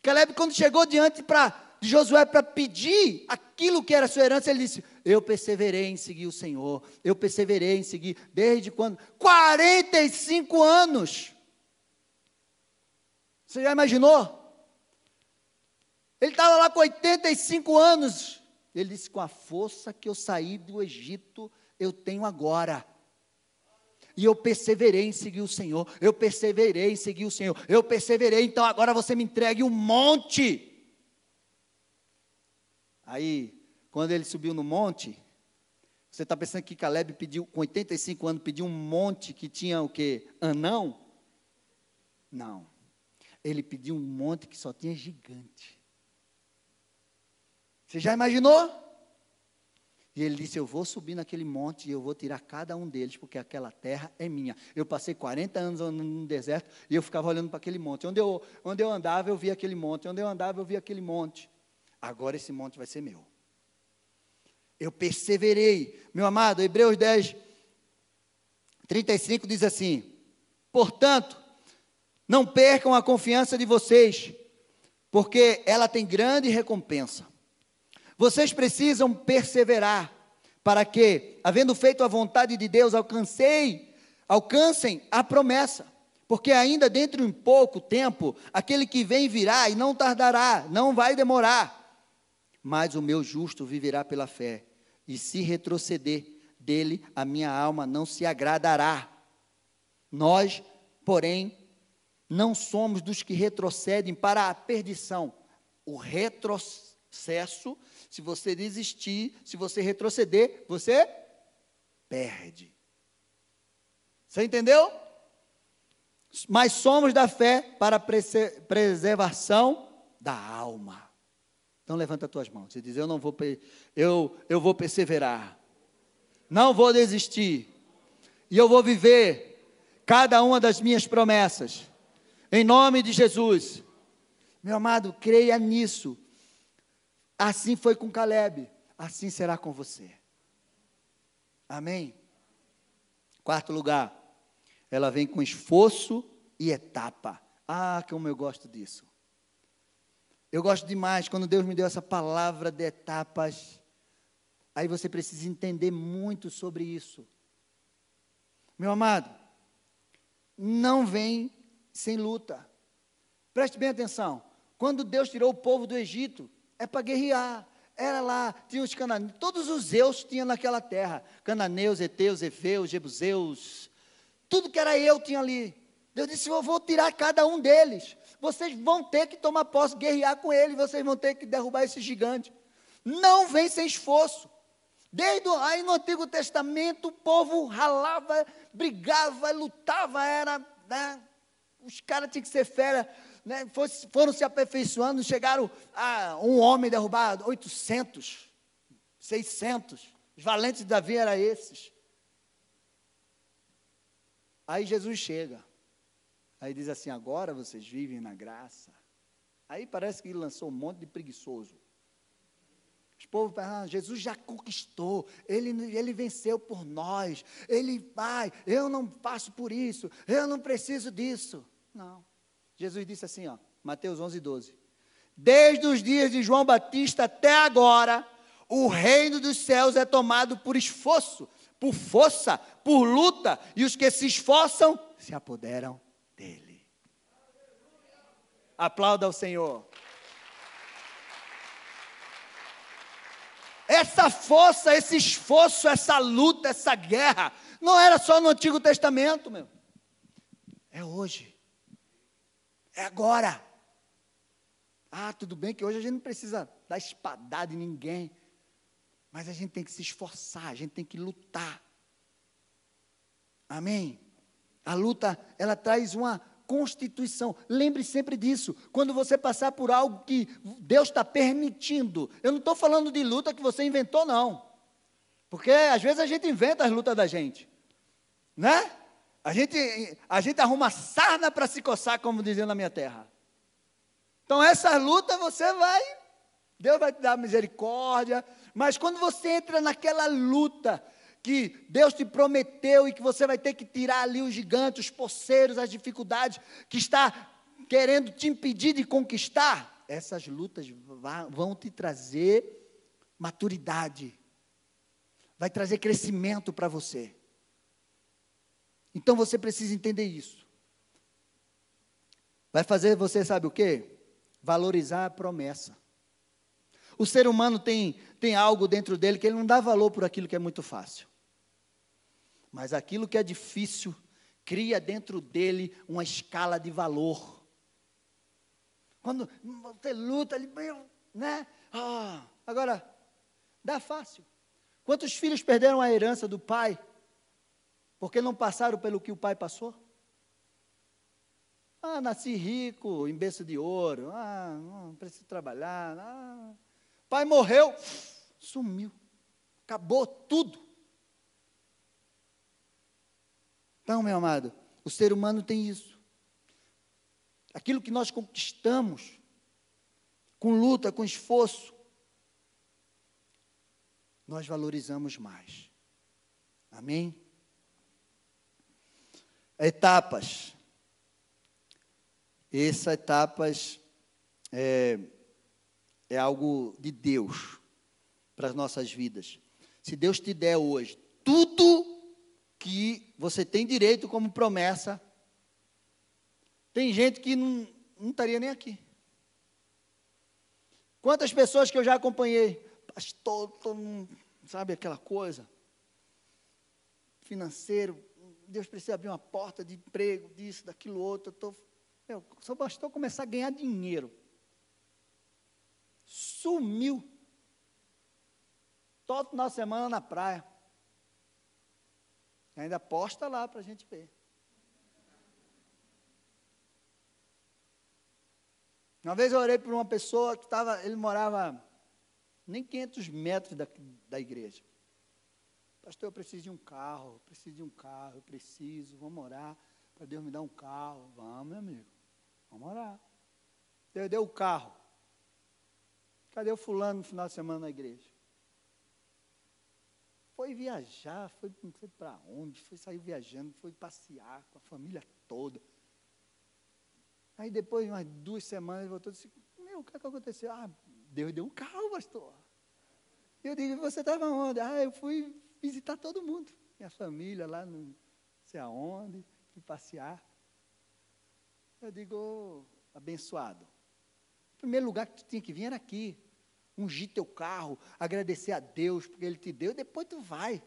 Caleb, quando chegou diante pra, de Josué para pedir aquilo que era sua herança, ele disse: Eu perseverei em seguir o Senhor, eu perseverei em seguir, desde quando? 45 anos. Você já imaginou? Ele estava lá com 85 anos. Ele disse: Com a força que eu saí do Egito, eu tenho agora. E eu perseverei em seguir o Senhor. Eu perseverei em seguir o Senhor. Eu perseverei, então agora você me entregue um monte. Aí, quando ele subiu no monte, você está pensando que Caleb pediu, com 85 anos, pediu um monte que tinha o quê? Anão? Não. Ele pediu um monte que só tinha gigante. Você já imaginou? E ele disse: Eu vou subir naquele monte e eu vou tirar cada um deles, porque aquela terra é minha. Eu passei 40 anos andando no deserto e eu ficava olhando para aquele monte. Onde eu, onde eu andava, eu via aquele monte. Onde eu andava, eu via aquele monte. Agora esse monte vai ser meu. Eu perseverei. Meu amado, Hebreus 10, 35 diz assim: Portanto, não percam a confiança de vocês, porque ela tem grande recompensa. Vocês precisam perseverar para que, havendo feito a vontade de Deus, alcancei, alcancem a promessa. Porque ainda dentro de um pouco tempo, aquele que vem virá e não tardará, não vai demorar. Mas o meu justo viverá pela fé, e se retroceder dele, a minha alma não se agradará. Nós, porém, não somos dos que retrocedem para a perdição. O retrocesso, se você desistir, se você retroceder, você perde. Você entendeu? Mas somos da fé para preservação da alma. Então levanta as tuas mãos e diz: Eu não vou, eu, eu vou perseverar, não vou desistir, e eu vou viver cada uma das minhas promessas. Em nome de Jesus. Meu amado, creia nisso. Assim foi com Caleb, assim será com você. Amém? Quarto lugar, ela vem com esforço e etapa. Ah, como eu gosto disso. Eu gosto demais quando Deus me deu essa palavra de etapas. Aí você precisa entender muito sobre isso. Meu amado, não vem sem luta. Preste bem atenção. Quando Deus tirou o povo do Egito, é para guerrear. Era lá, tinha os cananeus, todos os zeus tinham naquela terra. Cananeus, Eteus, Efeus, Jebuseus, tudo que era eu tinha ali. Deus disse: Eu vou tirar cada um deles. Vocês vão ter que tomar posse, guerrear com ele, vocês vão ter que derrubar esse gigante. Não vem sem esforço. Desde aí no Antigo Testamento, o povo ralava, brigava, lutava, era né, os caras tinham que ser fera, né? foram se aperfeiçoando, chegaram a um homem derrubar 800, 600. Os valentes de Davi eram esses. Aí Jesus chega. Aí diz assim: agora vocês vivem na graça. Aí parece que ele lançou um monte de preguiçoso. Os povos ah, Jesus já conquistou, ele, ele venceu por nós, ele vai, eu não passo por isso, eu não preciso disso. Não. Jesus disse assim, ó, Mateus 11, 12. Desde os dias de João Batista até agora, o reino dos céus é tomado por esforço, por força, por luta, e os que se esforçam se apoderam dele. Aplauda ao Senhor. Essa força, esse esforço, essa luta, essa guerra, não era só no Antigo Testamento, meu. É hoje. É agora. Ah, tudo bem que hoje a gente não precisa dar espadada em ninguém. Mas a gente tem que se esforçar, a gente tem que lutar. Amém? A luta, ela traz uma constituição. Lembre sempre disso. Quando você passar por algo que Deus está permitindo, eu não estou falando de luta que você inventou, não. Porque às vezes a gente inventa as lutas da gente. Né? A gente, a gente arruma sarna para se coçar, como dizia na minha terra. Então, essa luta você vai, Deus vai te dar misericórdia, mas quando você entra naquela luta que Deus te prometeu e que você vai ter que tirar ali os gigantes, os poceiros, as dificuldades que está querendo te impedir de conquistar, essas lutas vão te trazer maturidade, vai trazer crescimento para você. Então você precisa entender isso. Vai fazer você, sabe o quê? Valorizar a promessa. O ser humano tem, tem algo dentro dele que ele não dá valor por aquilo que é muito fácil. Mas aquilo que é difícil cria dentro dele uma escala de valor. Quando você luta, ele, né? Ah, agora, dá fácil. Quantos filhos perderam a herança do pai porque não passaram pelo que o pai passou? Ah, nasci rico, em berço de ouro. Ah, não preciso trabalhar. Ah. Pai morreu, sumiu. Acabou tudo. Então, meu amado, o ser humano tem isso. Aquilo que nós conquistamos, com luta, com esforço, nós valorizamos mais. Amém? Etapas. Essas etapas é, é algo de Deus para as nossas vidas. Se Deus te der hoje tudo que você tem direito como promessa, tem gente que não, não estaria nem aqui. Quantas pessoas que eu já acompanhei, pastor, todo mundo, sabe aquela coisa? Financeiro, Deus precisa abrir uma porta de emprego, disso, daquilo outro. Eu tô, meu, só bastou começar a ganhar dinheiro. Sumiu. Todo final de semana na praia. Ainda posta lá para a gente ver. Uma vez eu orei por uma pessoa que estava, ele morava nem 500 metros da, da igreja. Pastor, eu preciso de um carro, preciso de um carro, eu preciso, vamos orar para Deus me dar um carro. Vamos, meu amigo, vamos orar. Deus deu o carro. Cadê o fulano no final de semana na igreja? Foi viajar, foi não sei para onde, foi sair viajando, foi passear com a família toda. Aí depois de umas duas semanas ele voltou e disse, meu, o que, é que aconteceu? Ah, Deus deu um carro, pastor. Eu digo, você estava onde? Ah, eu fui visitar todo mundo. Minha família lá, não sei aonde, fui passear. Eu digo, oh, abençoado. O primeiro lugar que tu tinha que vir era aqui. Ungir teu carro, agradecer a Deus porque Ele te deu, depois tu vai.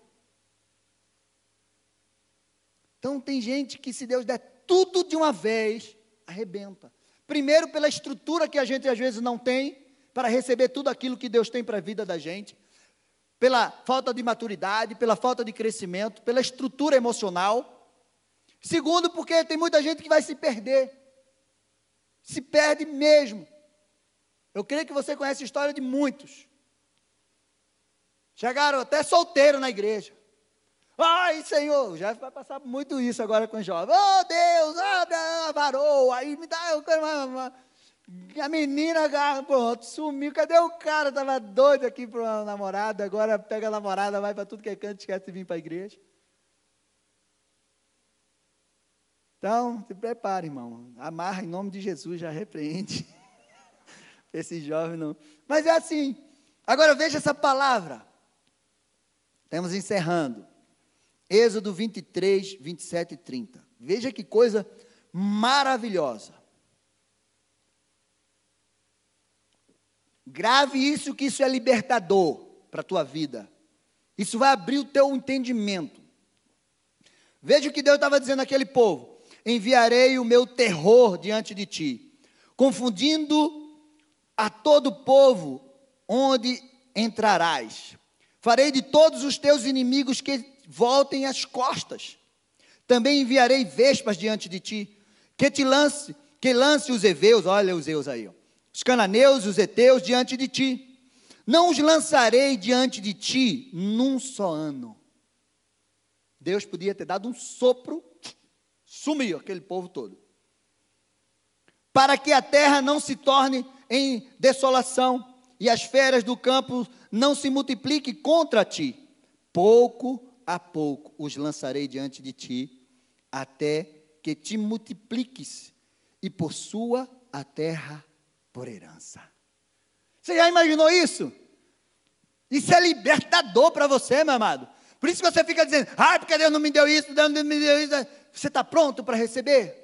Então tem gente que se Deus der tudo de uma vez, arrebenta. Primeiro pela estrutura que a gente às vezes não tem para receber tudo aquilo que Deus tem para a vida da gente pela falta de maturidade, pela falta de crescimento, pela estrutura emocional. Segundo, porque tem muita gente que vai se perder. Se perde mesmo. Eu creio que você conhece a história de muitos. Chegaram até solteiro na igreja. Ai, Senhor, já vai passar muito isso agora com os jovens. Oh, Deus, abre a varoa, aí me dá uma, uma, a menina, pronto, sumiu. Cadê o cara? Estava doido aqui para uma namorada. Agora pega a namorada, vai para tudo que é canto, esquece de vir para a igreja. Então, se prepare, irmão. Amarra em nome de Jesus, já repreende. Esse jovem não. Mas é assim. Agora veja essa palavra. Estamos encerrando. Êxodo 23, 27 e 30. Veja que coisa maravilhosa. Grave isso, que isso é libertador para a tua vida. Isso vai abrir o teu entendimento. Veja o que Deus estava dizendo àquele povo: enviarei o meu terror diante de ti, confundindo a todo povo onde entrarás. Farei de todos os teus inimigos que voltem as costas. Também enviarei vespas diante de ti, que te lance, que lance os heveus, olha os heus aí, ó, os cananeus e os heteus diante de ti. Não os lançarei diante de ti num só ano. Deus podia ter dado um sopro, sumiu aquele povo todo. Para que a terra não se torne em desolação e as feras do campo não se multipliquem contra ti. Pouco a pouco os lançarei diante de ti, até que te multipliques e possua a terra por herança. Você já imaginou isso? Isso é libertador para você, meu amado. Por isso que você fica dizendo, ah, porque Deus não me deu isso, Deus não me deu isso. Você está pronto para receber?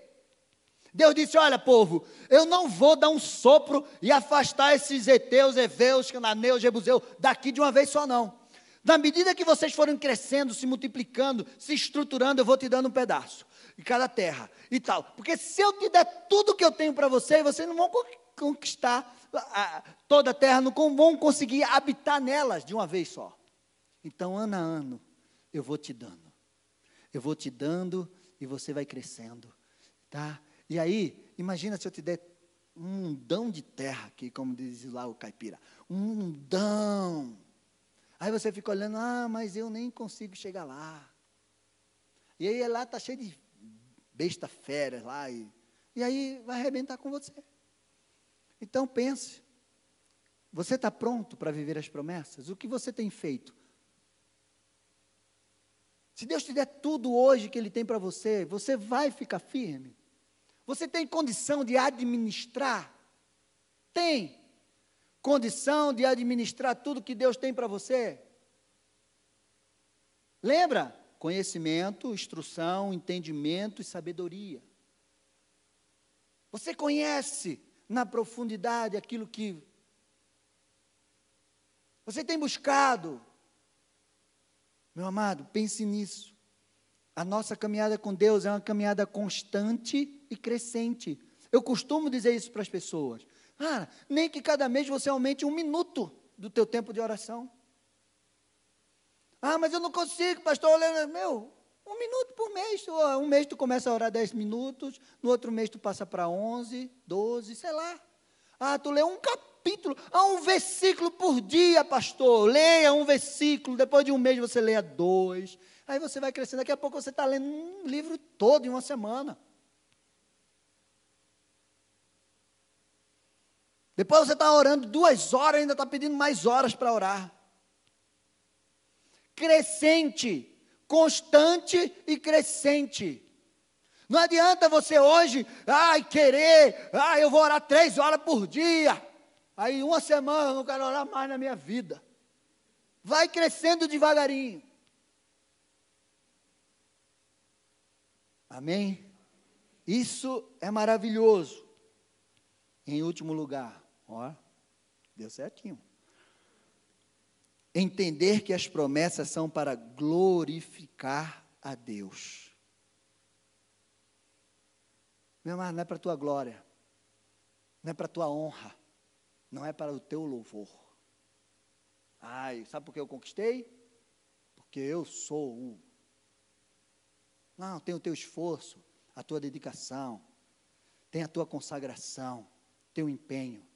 Deus disse: Olha, povo, eu não vou dar um sopro e afastar esses heteus, heveus, cananeus, jebuseus daqui de uma vez só, não. Na medida que vocês forem crescendo, se multiplicando, se estruturando, eu vou te dando um pedaço em cada terra e tal. Porque se eu te der tudo que eu tenho para você, vocês não vão conquistar toda a terra, não vão conseguir habitar nelas de uma vez só. Então, ano a ano, eu vou te dando. Eu vou te dando e você vai crescendo, tá? E aí, imagina se eu te der um mundão de terra aqui, como diz lá o caipira. Um mundão. Aí você fica olhando, ah, mas eu nem consigo chegar lá. E aí lá está cheio de besta férias lá. E, e aí vai arrebentar com você. Então pense. Você está pronto para viver as promessas? O que você tem feito? Se Deus te der tudo hoje que Ele tem para você, você vai ficar firme? Você tem condição de administrar? Tem condição de administrar tudo que Deus tem para você? Lembra? Conhecimento, instrução, entendimento e sabedoria. Você conhece na profundidade aquilo que você tem buscado. Meu amado, pense nisso. A nossa caminhada com Deus é uma caminhada constante e crescente. Eu costumo dizer isso para as pessoas. Ah, nem que cada mês você aumente um minuto do teu tempo de oração. Ah, mas eu não consigo, pastor. Meu, um minuto por mês. Um mês tu começa a orar dez minutos, no outro mês tu passa para onze, doze, sei lá. Ah, tu lê um capítulo, ah, um versículo por dia, pastor. Leia um versículo, depois de um mês você leia dois. Aí você vai crescendo, daqui a pouco você está lendo um livro todo em uma semana. Depois você está orando duas horas, ainda está pedindo mais horas para orar. Crescente, constante e crescente. Não adianta você hoje, ai, querer, ai, eu vou orar três horas por dia. Aí uma semana eu não quero orar mais na minha vida. Vai crescendo devagarinho. Amém? Isso é maravilhoso. Em último lugar, ó, deu certinho. Entender que as promessas são para glorificar a Deus. Meu amado, não é para a tua glória, não é para a tua honra, não é para o teu louvor. Ai, sabe por que eu conquistei? Porque eu sou o não, tem o teu esforço, a tua dedicação, tem a tua consagração, teu empenho,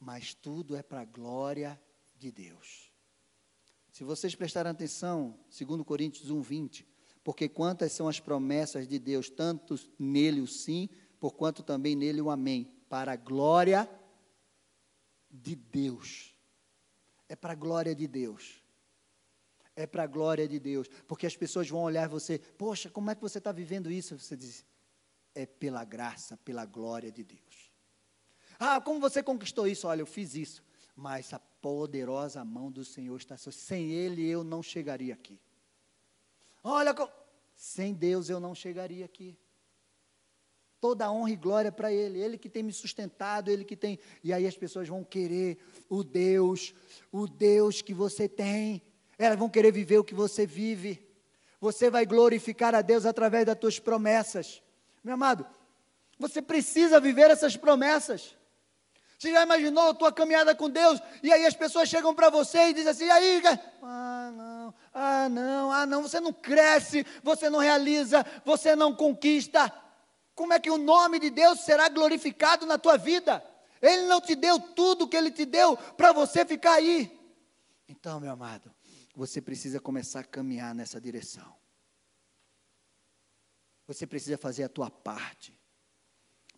mas tudo é para a glória de Deus. Se vocês prestarem atenção, 2 Coríntios 1, 20, porque quantas são as promessas de Deus, tanto nele o sim, por quanto também nele o amém, para a glória de Deus. É para a glória de Deus é para a glória de Deus, porque as pessoas vão olhar você, poxa, como é que você está vivendo isso? Você diz, é pela graça, pela glória de Deus. Ah, como você conquistou isso? Olha, eu fiz isso, mas a poderosa mão do Senhor está sem Ele eu não chegaria aqui. Olha, sem Deus eu não chegaria aqui. Toda honra e glória para Ele, Ele que tem me sustentado, Ele que tem. E aí as pessoas vão querer o Deus, o Deus que você tem, elas vão querer viver o que você vive. Você vai glorificar a Deus através das tuas promessas. Meu amado, você precisa viver essas promessas. Você já imaginou a tua caminhada com Deus? E aí as pessoas chegam para você e dizem assim: aí, ah, não, ah, não, ah, não, você não cresce, você não realiza, você não conquista. Como é que o nome de Deus será glorificado na tua vida? Ele não te deu tudo que ele te deu para você ficar aí. Então, meu amado, você precisa começar a caminhar nessa direção. Você precisa fazer a tua parte.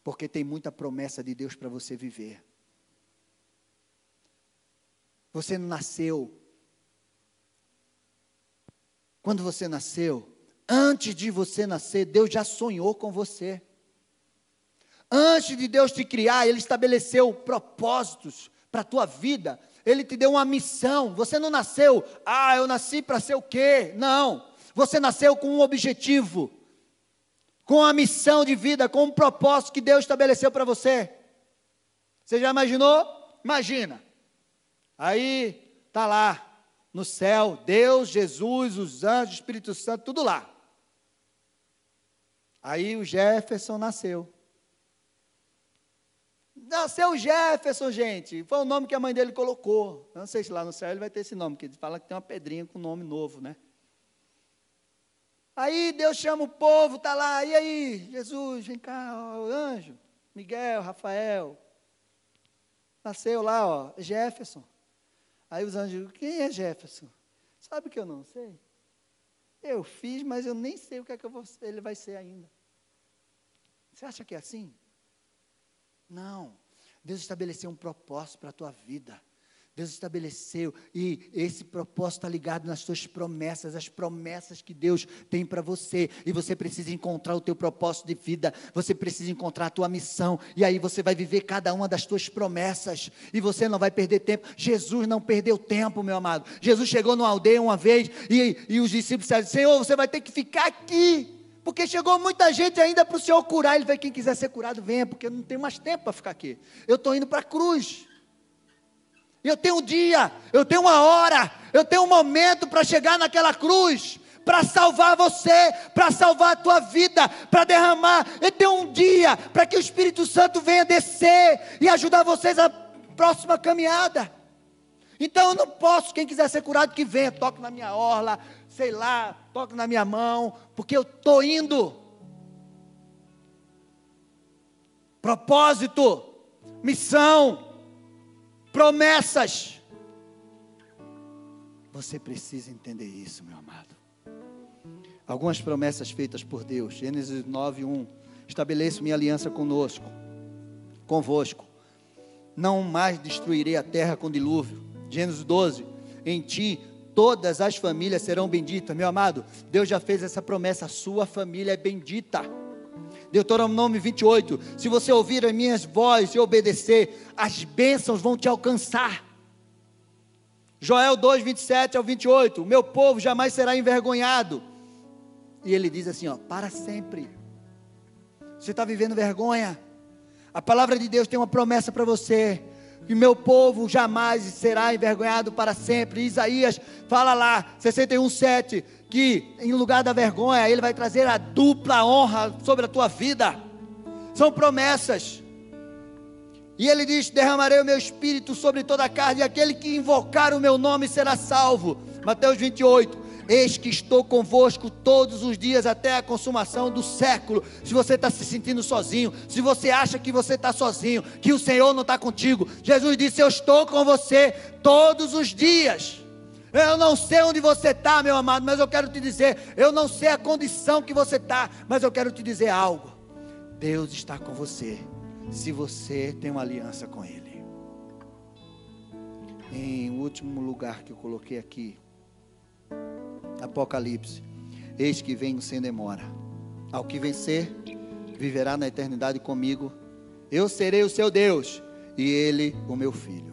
Porque tem muita promessa de Deus para você viver. Você não nasceu. Quando você nasceu, antes de você nascer, Deus já sonhou com você. Antes de Deus te criar, Ele estabeleceu propósitos para a tua vida. Ele te deu uma missão. Você não nasceu, ah, eu nasci para ser o quê? Não. Você nasceu com um objetivo, com uma missão de vida, com um propósito que Deus estabeleceu para você. Você já imaginou? Imagina. Aí tá lá no céu, Deus, Jesus, os anjos, o Espírito Santo, tudo lá. Aí o Jefferson nasceu. Nasceu Jefferson, gente. Foi o nome que a mãe dele colocou. Eu não sei se lá no céu ele vai ter esse nome, porque ele fala que tem uma pedrinha com nome novo, né? Aí Deus chama o povo, tá lá. E aí, Jesus, vem cá, ó, anjo, Miguel, Rafael. Nasceu lá, ó, Jefferson. Aí os anjos, quem é Jefferson? Sabe que eu não sei? Eu fiz, mas eu nem sei o que é que vou, ele vai ser ainda. Você acha que é assim? Não. Deus estabeleceu um propósito para a tua vida. Deus estabeleceu, e esse propósito está ligado nas suas promessas, as promessas que Deus tem para você, e você precisa encontrar o teu propósito de vida, você precisa encontrar a tua missão, e aí você vai viver cada uma das tuas promessas, e você não vai perder tempo. Jesus não perdeu tempo, meu amado. Jesus chegou numa aldeia uma vez, e, e os discípulos disseram: Senhor, você vai ter que ficar aqui. Porque chegou muita gente ainda para o Senhor curar. Ele vai, quem quiser ser curado, venha, porque eu não tenho mais tempo para ficar aqui. Eu estou indo para a cruz. Eu tenho um dia, eu tenho uma hora, eu tenho um momento para chegar naquela cruz, para salvar você, para salvar a tua vida, para derramar. Eu tenho um dia para que o Espírito Santo venha descer e ajudar vocês a próxima caminhada. Então eu não posso, quem quiser ser curado, que venha, toque na minha orla, sei lá, toque na minha mão, porque eu estou indo. Propósito, missão, promessas. Você precisa entender isso, meu amado. Algumas promessas feitas por Deus. Gênesis 9, 1. Estabeleço minha aliança conosco, convosco. Não mais destruirei a terra com dilúvio. Gênesis 12. Em ti todas as famílias serão benditas. Meu amado, Deus já fez essa promessa, sua família é bendita. Deuteronômio 28, se você ouvir as minhas vozes e obedecer, as bênçãos vão te alcançar. Joel 2, 27 ao 28, o meu povo jamais será envergonhado. E ele diz assim, ó, para sempre. Você está vivendo vergonha? A palavra de Deus tem uma promessa para você e meu povo jamais será envergonhado para sempre. Isaías fala lá, 61:7, que em lugar da vergonha, ele vai trazer a dupla honra sobre a tua vida. São promessas. E ele diz: Derramarei o meu espírito sobre toda a carne, e aquele que invocar o meu nome será salvo. Mateus 28. Eis que estou convosco todos os dias até a consumação do século. Se você está se sentindo sozinho, se você acha que você está sozinho, que o Senhor não está contigo, Jesus disse: Eu estou com você todos os dias. Eu não sei onde você está, meu amado, mas eu quero te dizer, eu não sei a condição que você está, mas eu quero te dizer algo. Deus está com você, se você tem uma aliança com Ele. Em último lugar que eu coloquei aqui, Apocalipse. Eis que venho sem demora. Ao que vencer, viverá na eternidade comigo. Eu serei o seu Deus e ele o meu filho.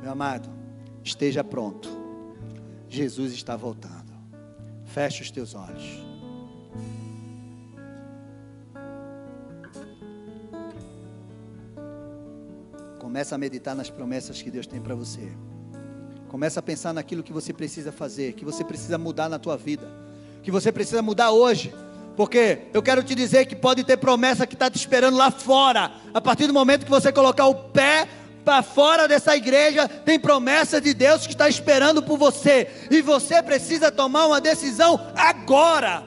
Meu amado, esteja pronto. Jesus está voltando. Feche os teus olhos. Começa a meditar nas promessas que Deus tem para você. Começa a pensar naquilo que você precisa fazer, que você precisa mudar na tua vida, que você precisa mudar hoje. Porque eu quero te dizer que pode ter promessa que está te esperando lá fora. A partir do momento que você colocar o pé para fora dessa igreja, tem promessa de Deus que está esperando por você. E você precisa tomar uma decisão agora.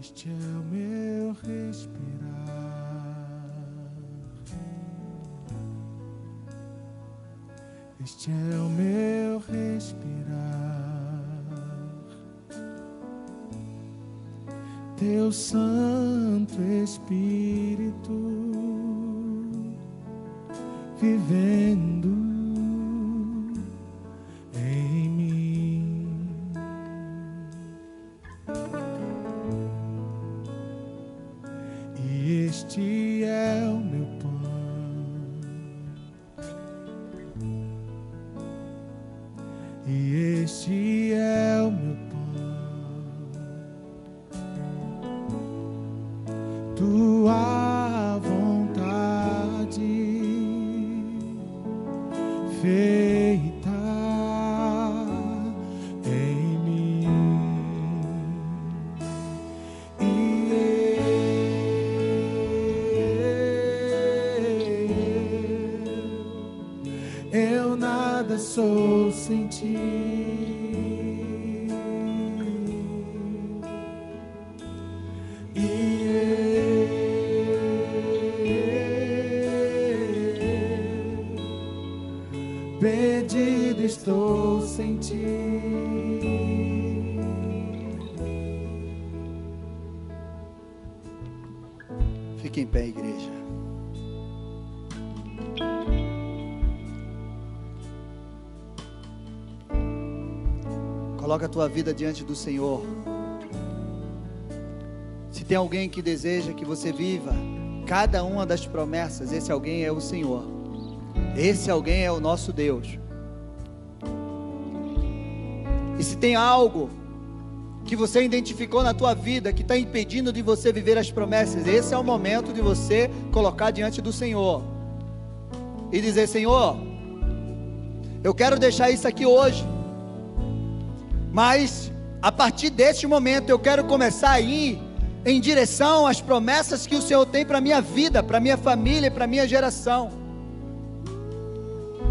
Este é o meu respirar. Este é o meu respirar. Teu Santo Espírito vivendo em mim. E este Coloca a tua vida diante do Senhor. Se tem alguém que deseja que você viva cada uma das promessas, esse alguém é o Senhor. Esse alguém é o nosso Deus. E se tem algo que você identificou na tua vida que está impedindo de você viver as promessas, esse é o momento de você colocar diante do Senhor e dizer: Senhor, eu quero deixar isso aqui hoje, mas a partir deste momento eu quero começar a ir em direção às promessas que o Senhor tem para minha vida, para minha família e para minha geração.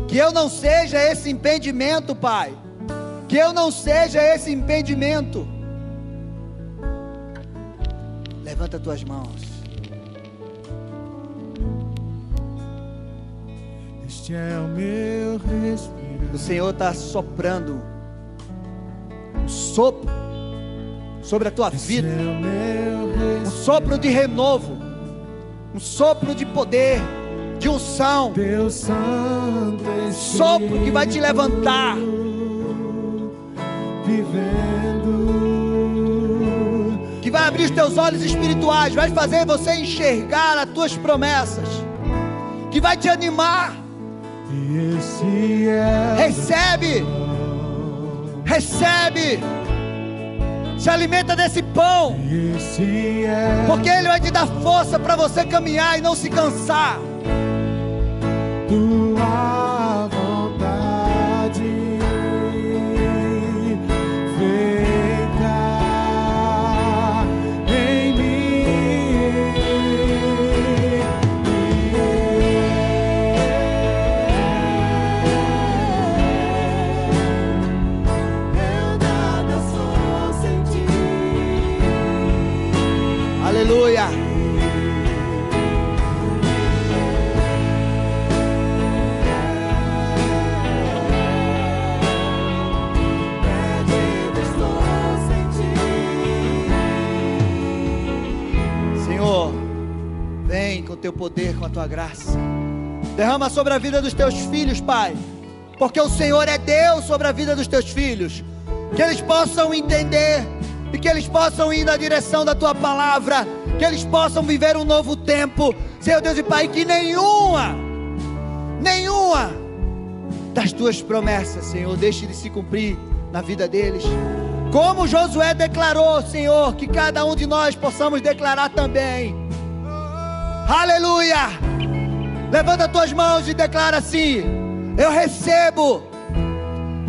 Que eu não seja esse impedimento, Pai. Que eu não seja esse impedimento. Levanta tuas mãos. Este é o meu respirar. O Senhor está soprando sopro sobre a tua vida, é um sopro de renovo, um sopro de poder, de unção, Santo Espírito sopro que vai te levantar, vivendo. Que vai abrir os teus olhos espirituais, vai fazer você enxergar as tuas promessas, que vai te animar. é Recebe, recebe, se alimenta desse pão. é Porque Ele vai te dar força para você caminhar e não se cansar. Teu poder, com a tua graça. Derrama sobre a vida dos teus filhos, Pai, porque o Senhor é Deus sobre a vida dos teus filhos. Que eles possam entender e que eles possam ir na direção da tua palavra, que eles possam viver um novo tempo, Senhor Deus e Pai, que nenhuma, nenhuma das tuas promessas, Senhor, deixe de se cumprir na vida deles. Como Josué declarou, Senhor, que cada um de nós possamos declarar também. Aleluia! Levanta as tuas mãos e declara assim: Eu recebo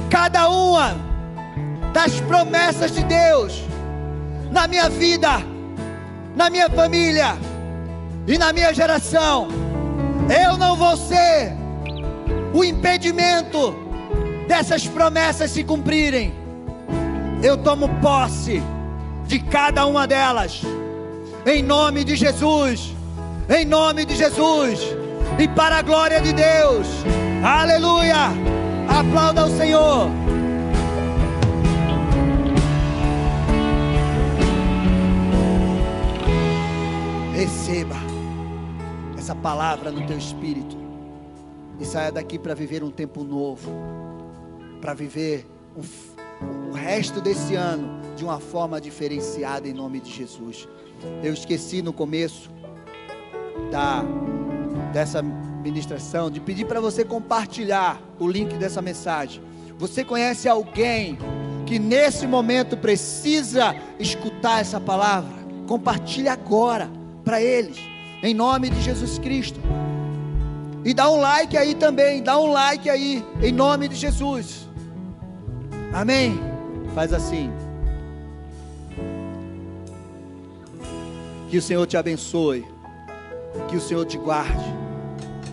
cada uma das promessas de Deus na minha vida, na minha família e na minha geração. Eu não vou ser o impedimento dessas promessas se cumprirem eu tomo posse de cada uma delas, em nome de Jesus, em nome de Jesus, e para a glória de Deus, aleluia! Aplauda o Senhor. Receba essa palavra no teu espírito e saia daqui para viver um tempo novo, para viver um o resto desse ano de uma forma diferenciada em nome de Jesus. Eu esqueci no começo da dessa ministração de pedir para você compartilhar o link dessa mensagem. Você conhece alguém que nesse momento precisa escutar essa palavra? Compartilhe agora para eles, em nome de Jesus Cristo. E dá um like aí também, dá um like aí, em nome de Jesus. Amém? Faz assim. Que o Senhor te abençoe. Que o Senhor te guarde.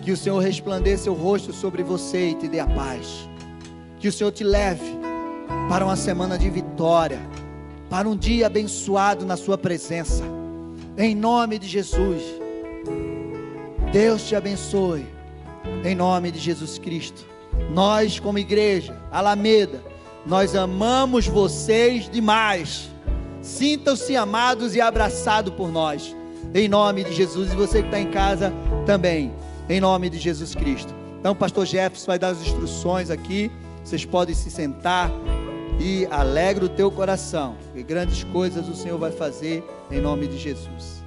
Que o Senhor resplandeça o rosto sobre você e te dê a paz. Que o Senhor te leve para uma semana de vitória. Para um dia abençoado na Sua presença. Em nome de Jesus. Deus te abençoe. Em nome de Jesus Cristo. Nós, como igreja, Alameda, nós amamos vocês demais. Sintam-se amados e abraçados por nós. Em nome de Jesus. E você que está em casa também. Em nome de Jesus Cristo. Então, o pastor Jefferson vai dar as instruções aqui. Vocês podem se sentar e alegra o teu coração. E grandes coisas o Senhor vai fazer em nome de Jesus.